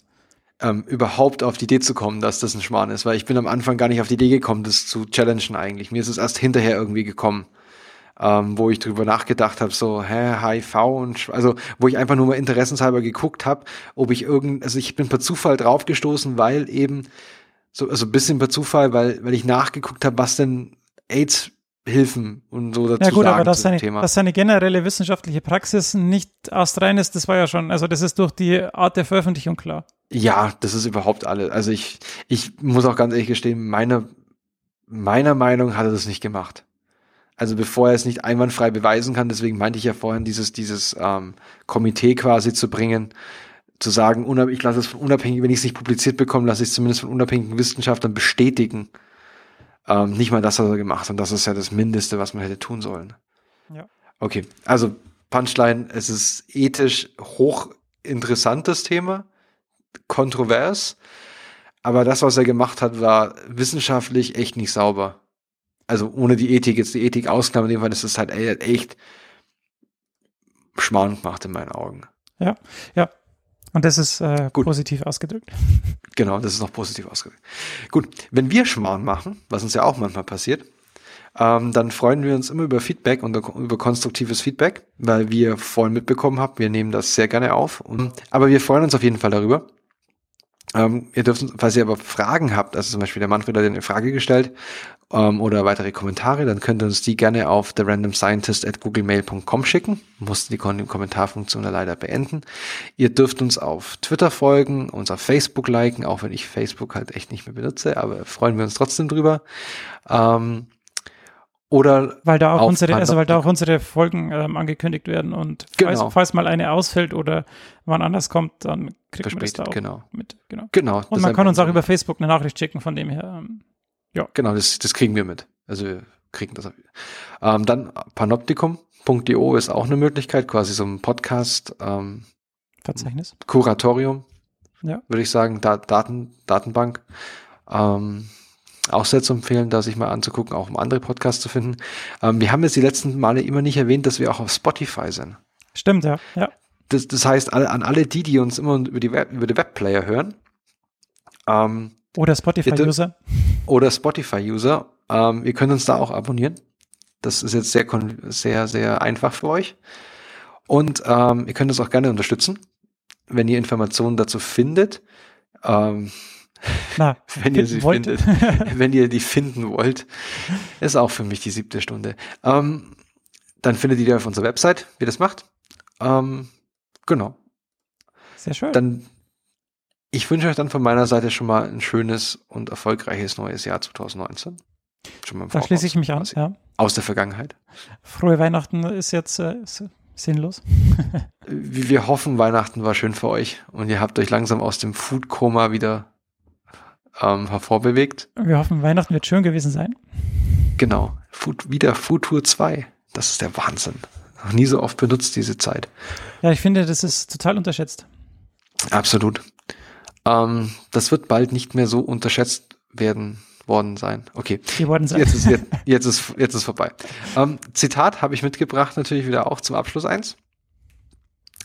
Ähm, überhaupt auf die Idee zu kommen, dass das ein Schmarrn ist, weil ich bin am Anfang gar nicht auf die Idee gekommen, das zu challengen eigentlich. Mir ist es erst hinterher irgendwie gekommen ähm, wo ich drüber nachgedacht habe, so, hä, HIV und also wo ich einfach nur mal interessenshalber geguckt habe, ob ich irgend, also ich bin per Zufall draufgestoßen, weil eben so, also ein bisschen per Zufall, weil, weil ich nachgeguckt habe, was denn AIDS Hilfen und so dazu Ja gut, aber dass Thema. dass seine generelle wissenschaftliche Praxis nicht astrein ist, das war ja schon, also das ist durch die Art der Veröffentlichung klar. Ja, das ist überhaupt alles. Also ich, ich muss auch ganz ehrlich gestehen, meine, meiner Meinung hat er das nicht gemacht. Also bevor er es nicht einwandfrei beweisen kann, deswegen meinte ich ja vorhin, dieses, dieses ähm, Komitee quasi zu bringen, zu sagen, ich lasse es von unabhängig, wenn ich es nicht publiziert bekomme, lasse ich es zumindest von unabhängigen Wissenschaftlern bestätigen. Ähm, nicht mal das hat er gemacht und das ist ja das Mindeste, was man hätte tun sollen. Ja. Okay, also Punchline, es ist ethisch hochinteressantes Thema, kontrovers, aber das, was er gemacht hat, war wissenschaftlich echt nicht sauber. Also ohne die Ethik, jetzt die Ethik ausklammern, in dem Fall ist es halt e- echt Schmarrn gemacht in meinen Augen. Und das ist äh, Gut. positiv ausgedrückt. Genau, das ist noch positiv ausgedrückt. Gut, wenn wir Schmarrn machen, was uns ja auch manchmal passiert, ähm, dann freuen wir uns immer über Feedback und über konstruktives Feedback, weil wir vorhin mitbekommen haben, wir nehmen das sehr gerne auf. Und, aber wir freuen uns auf jeden Fall darüber. Ähm, ihr dürft, falls ihr aber Fragen habt, also zum Beispiel der Manfred hat eine Frage gestellt ähm, oder weitere Kommentare, dann könnt ihr uns die gerne auf therandomscientist@googlemail.com schicken. Mussten die Kon- Kommentarfunktion da leider beenden. Ihr dürft uns auf Twitter folgen, uns auf Facebook liken, auch wenn ich Facebook halt echt nicht mehr benutze, aber freuen wir uns trotzdem drüber. Ähm, oder Weil da auch unsere, also weil da auch unsere Folgen ähm, angekündigt werden und falls, Genau. falls mal eine ausfällt oder wann anders kommt, dann kriegt man das da verspätet, auch genau. mit. Genau. Genau. Und man kann uns auch über Facebook eine Nachricht schicken, von dem her. Ähm, Genau, das, das kriegen wir mit. Also wir kriegen das. Ähm, dann panoptikum.io ist auch eine Möglichkeit, quasi so ein Podcast ähm, Verzeichnis. Kuratorium, Ja. würde ich sagen, da Daten, Datenbank. Ähm, auch sehr zu empfehlen, da sich mal anzugucken, auch um andere Podcasts zu finden. Ähm, wir haben jetzt die letzten Male immer nicht erwähnt, dass wir auch auf Spotify sind. Stimmt, ja. Ja. Das, das heißt, an alle die, die uns immer über die Web, über die Webplayer hören, ähm, Oder Spotify-User. oder Spotify-User, ähm, ihr könnt uns da auch abonnieren. Das ist jetzt sehr, sehr, sehr einfach für euch. Und ähm, ihr könnt uns auch gerne unterstützen, wenn ihr Informationen dazu findet. Ähm, Na, [laughs] wenn ihr sie wollt. findet, [laughs] wenn ihr die finden wollt, ist auch für mich die siebte Stunde. Ähm, dann findet ihr die auf unserer Website, wie das macht. Ähm, genau. Sehr schön. Dann, ich wünsche euch dann von meiner Seite schon mal ein schönes und erfolgreiches neues Jahr 2019. Schon mal im da Voraus, schließe ich mich an. Ja. Aus der Vergangenheit. Frohe Weihnachten ist jetzt äh, ist sinnlos. Wir wir hoffen, Weihnachten war schön für euch und ihr habt euch langsam aus dem Food-Koma wieder ähm, hervorbewegt. Wir hoffen, Weihnachten wird schön gewesen sein. Genau. Food, wieder Futur 2. Das ist der Wahnsinn. Noch nie so oft benutzt diese Zeit. Ja, ich finde, das ist total unterschätzt. Absolut. Ähm, das wird bald nicht mehr so unterschätzt werden worden sein. Okay. Geworden sein. Jetzt ist, jetzt, [laughs] jetzt ist, jetzt ist vorbei. Ähm, Zitat habe ich mitgebracht, natürlich wieder auch zum Abschluss eins.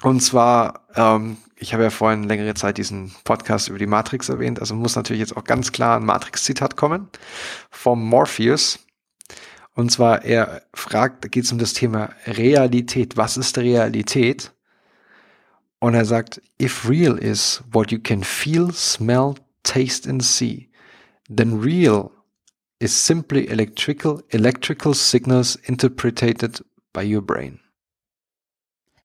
Und zwar, ähm, ich habe ja vorhin längere Zeit diesen Podcast über die Matrix erwähnt, also muss natürlich jetzt auch ganz klar ein Matrix-Zitat kommen vom Morpheus. Und zwar, er fragt, da geht es um das Thema Realität. Was ist Realität? Und er sagt, if real is what you can feel, smell, taste and see, then real is simply electrical electrical signals interpreted by your brain.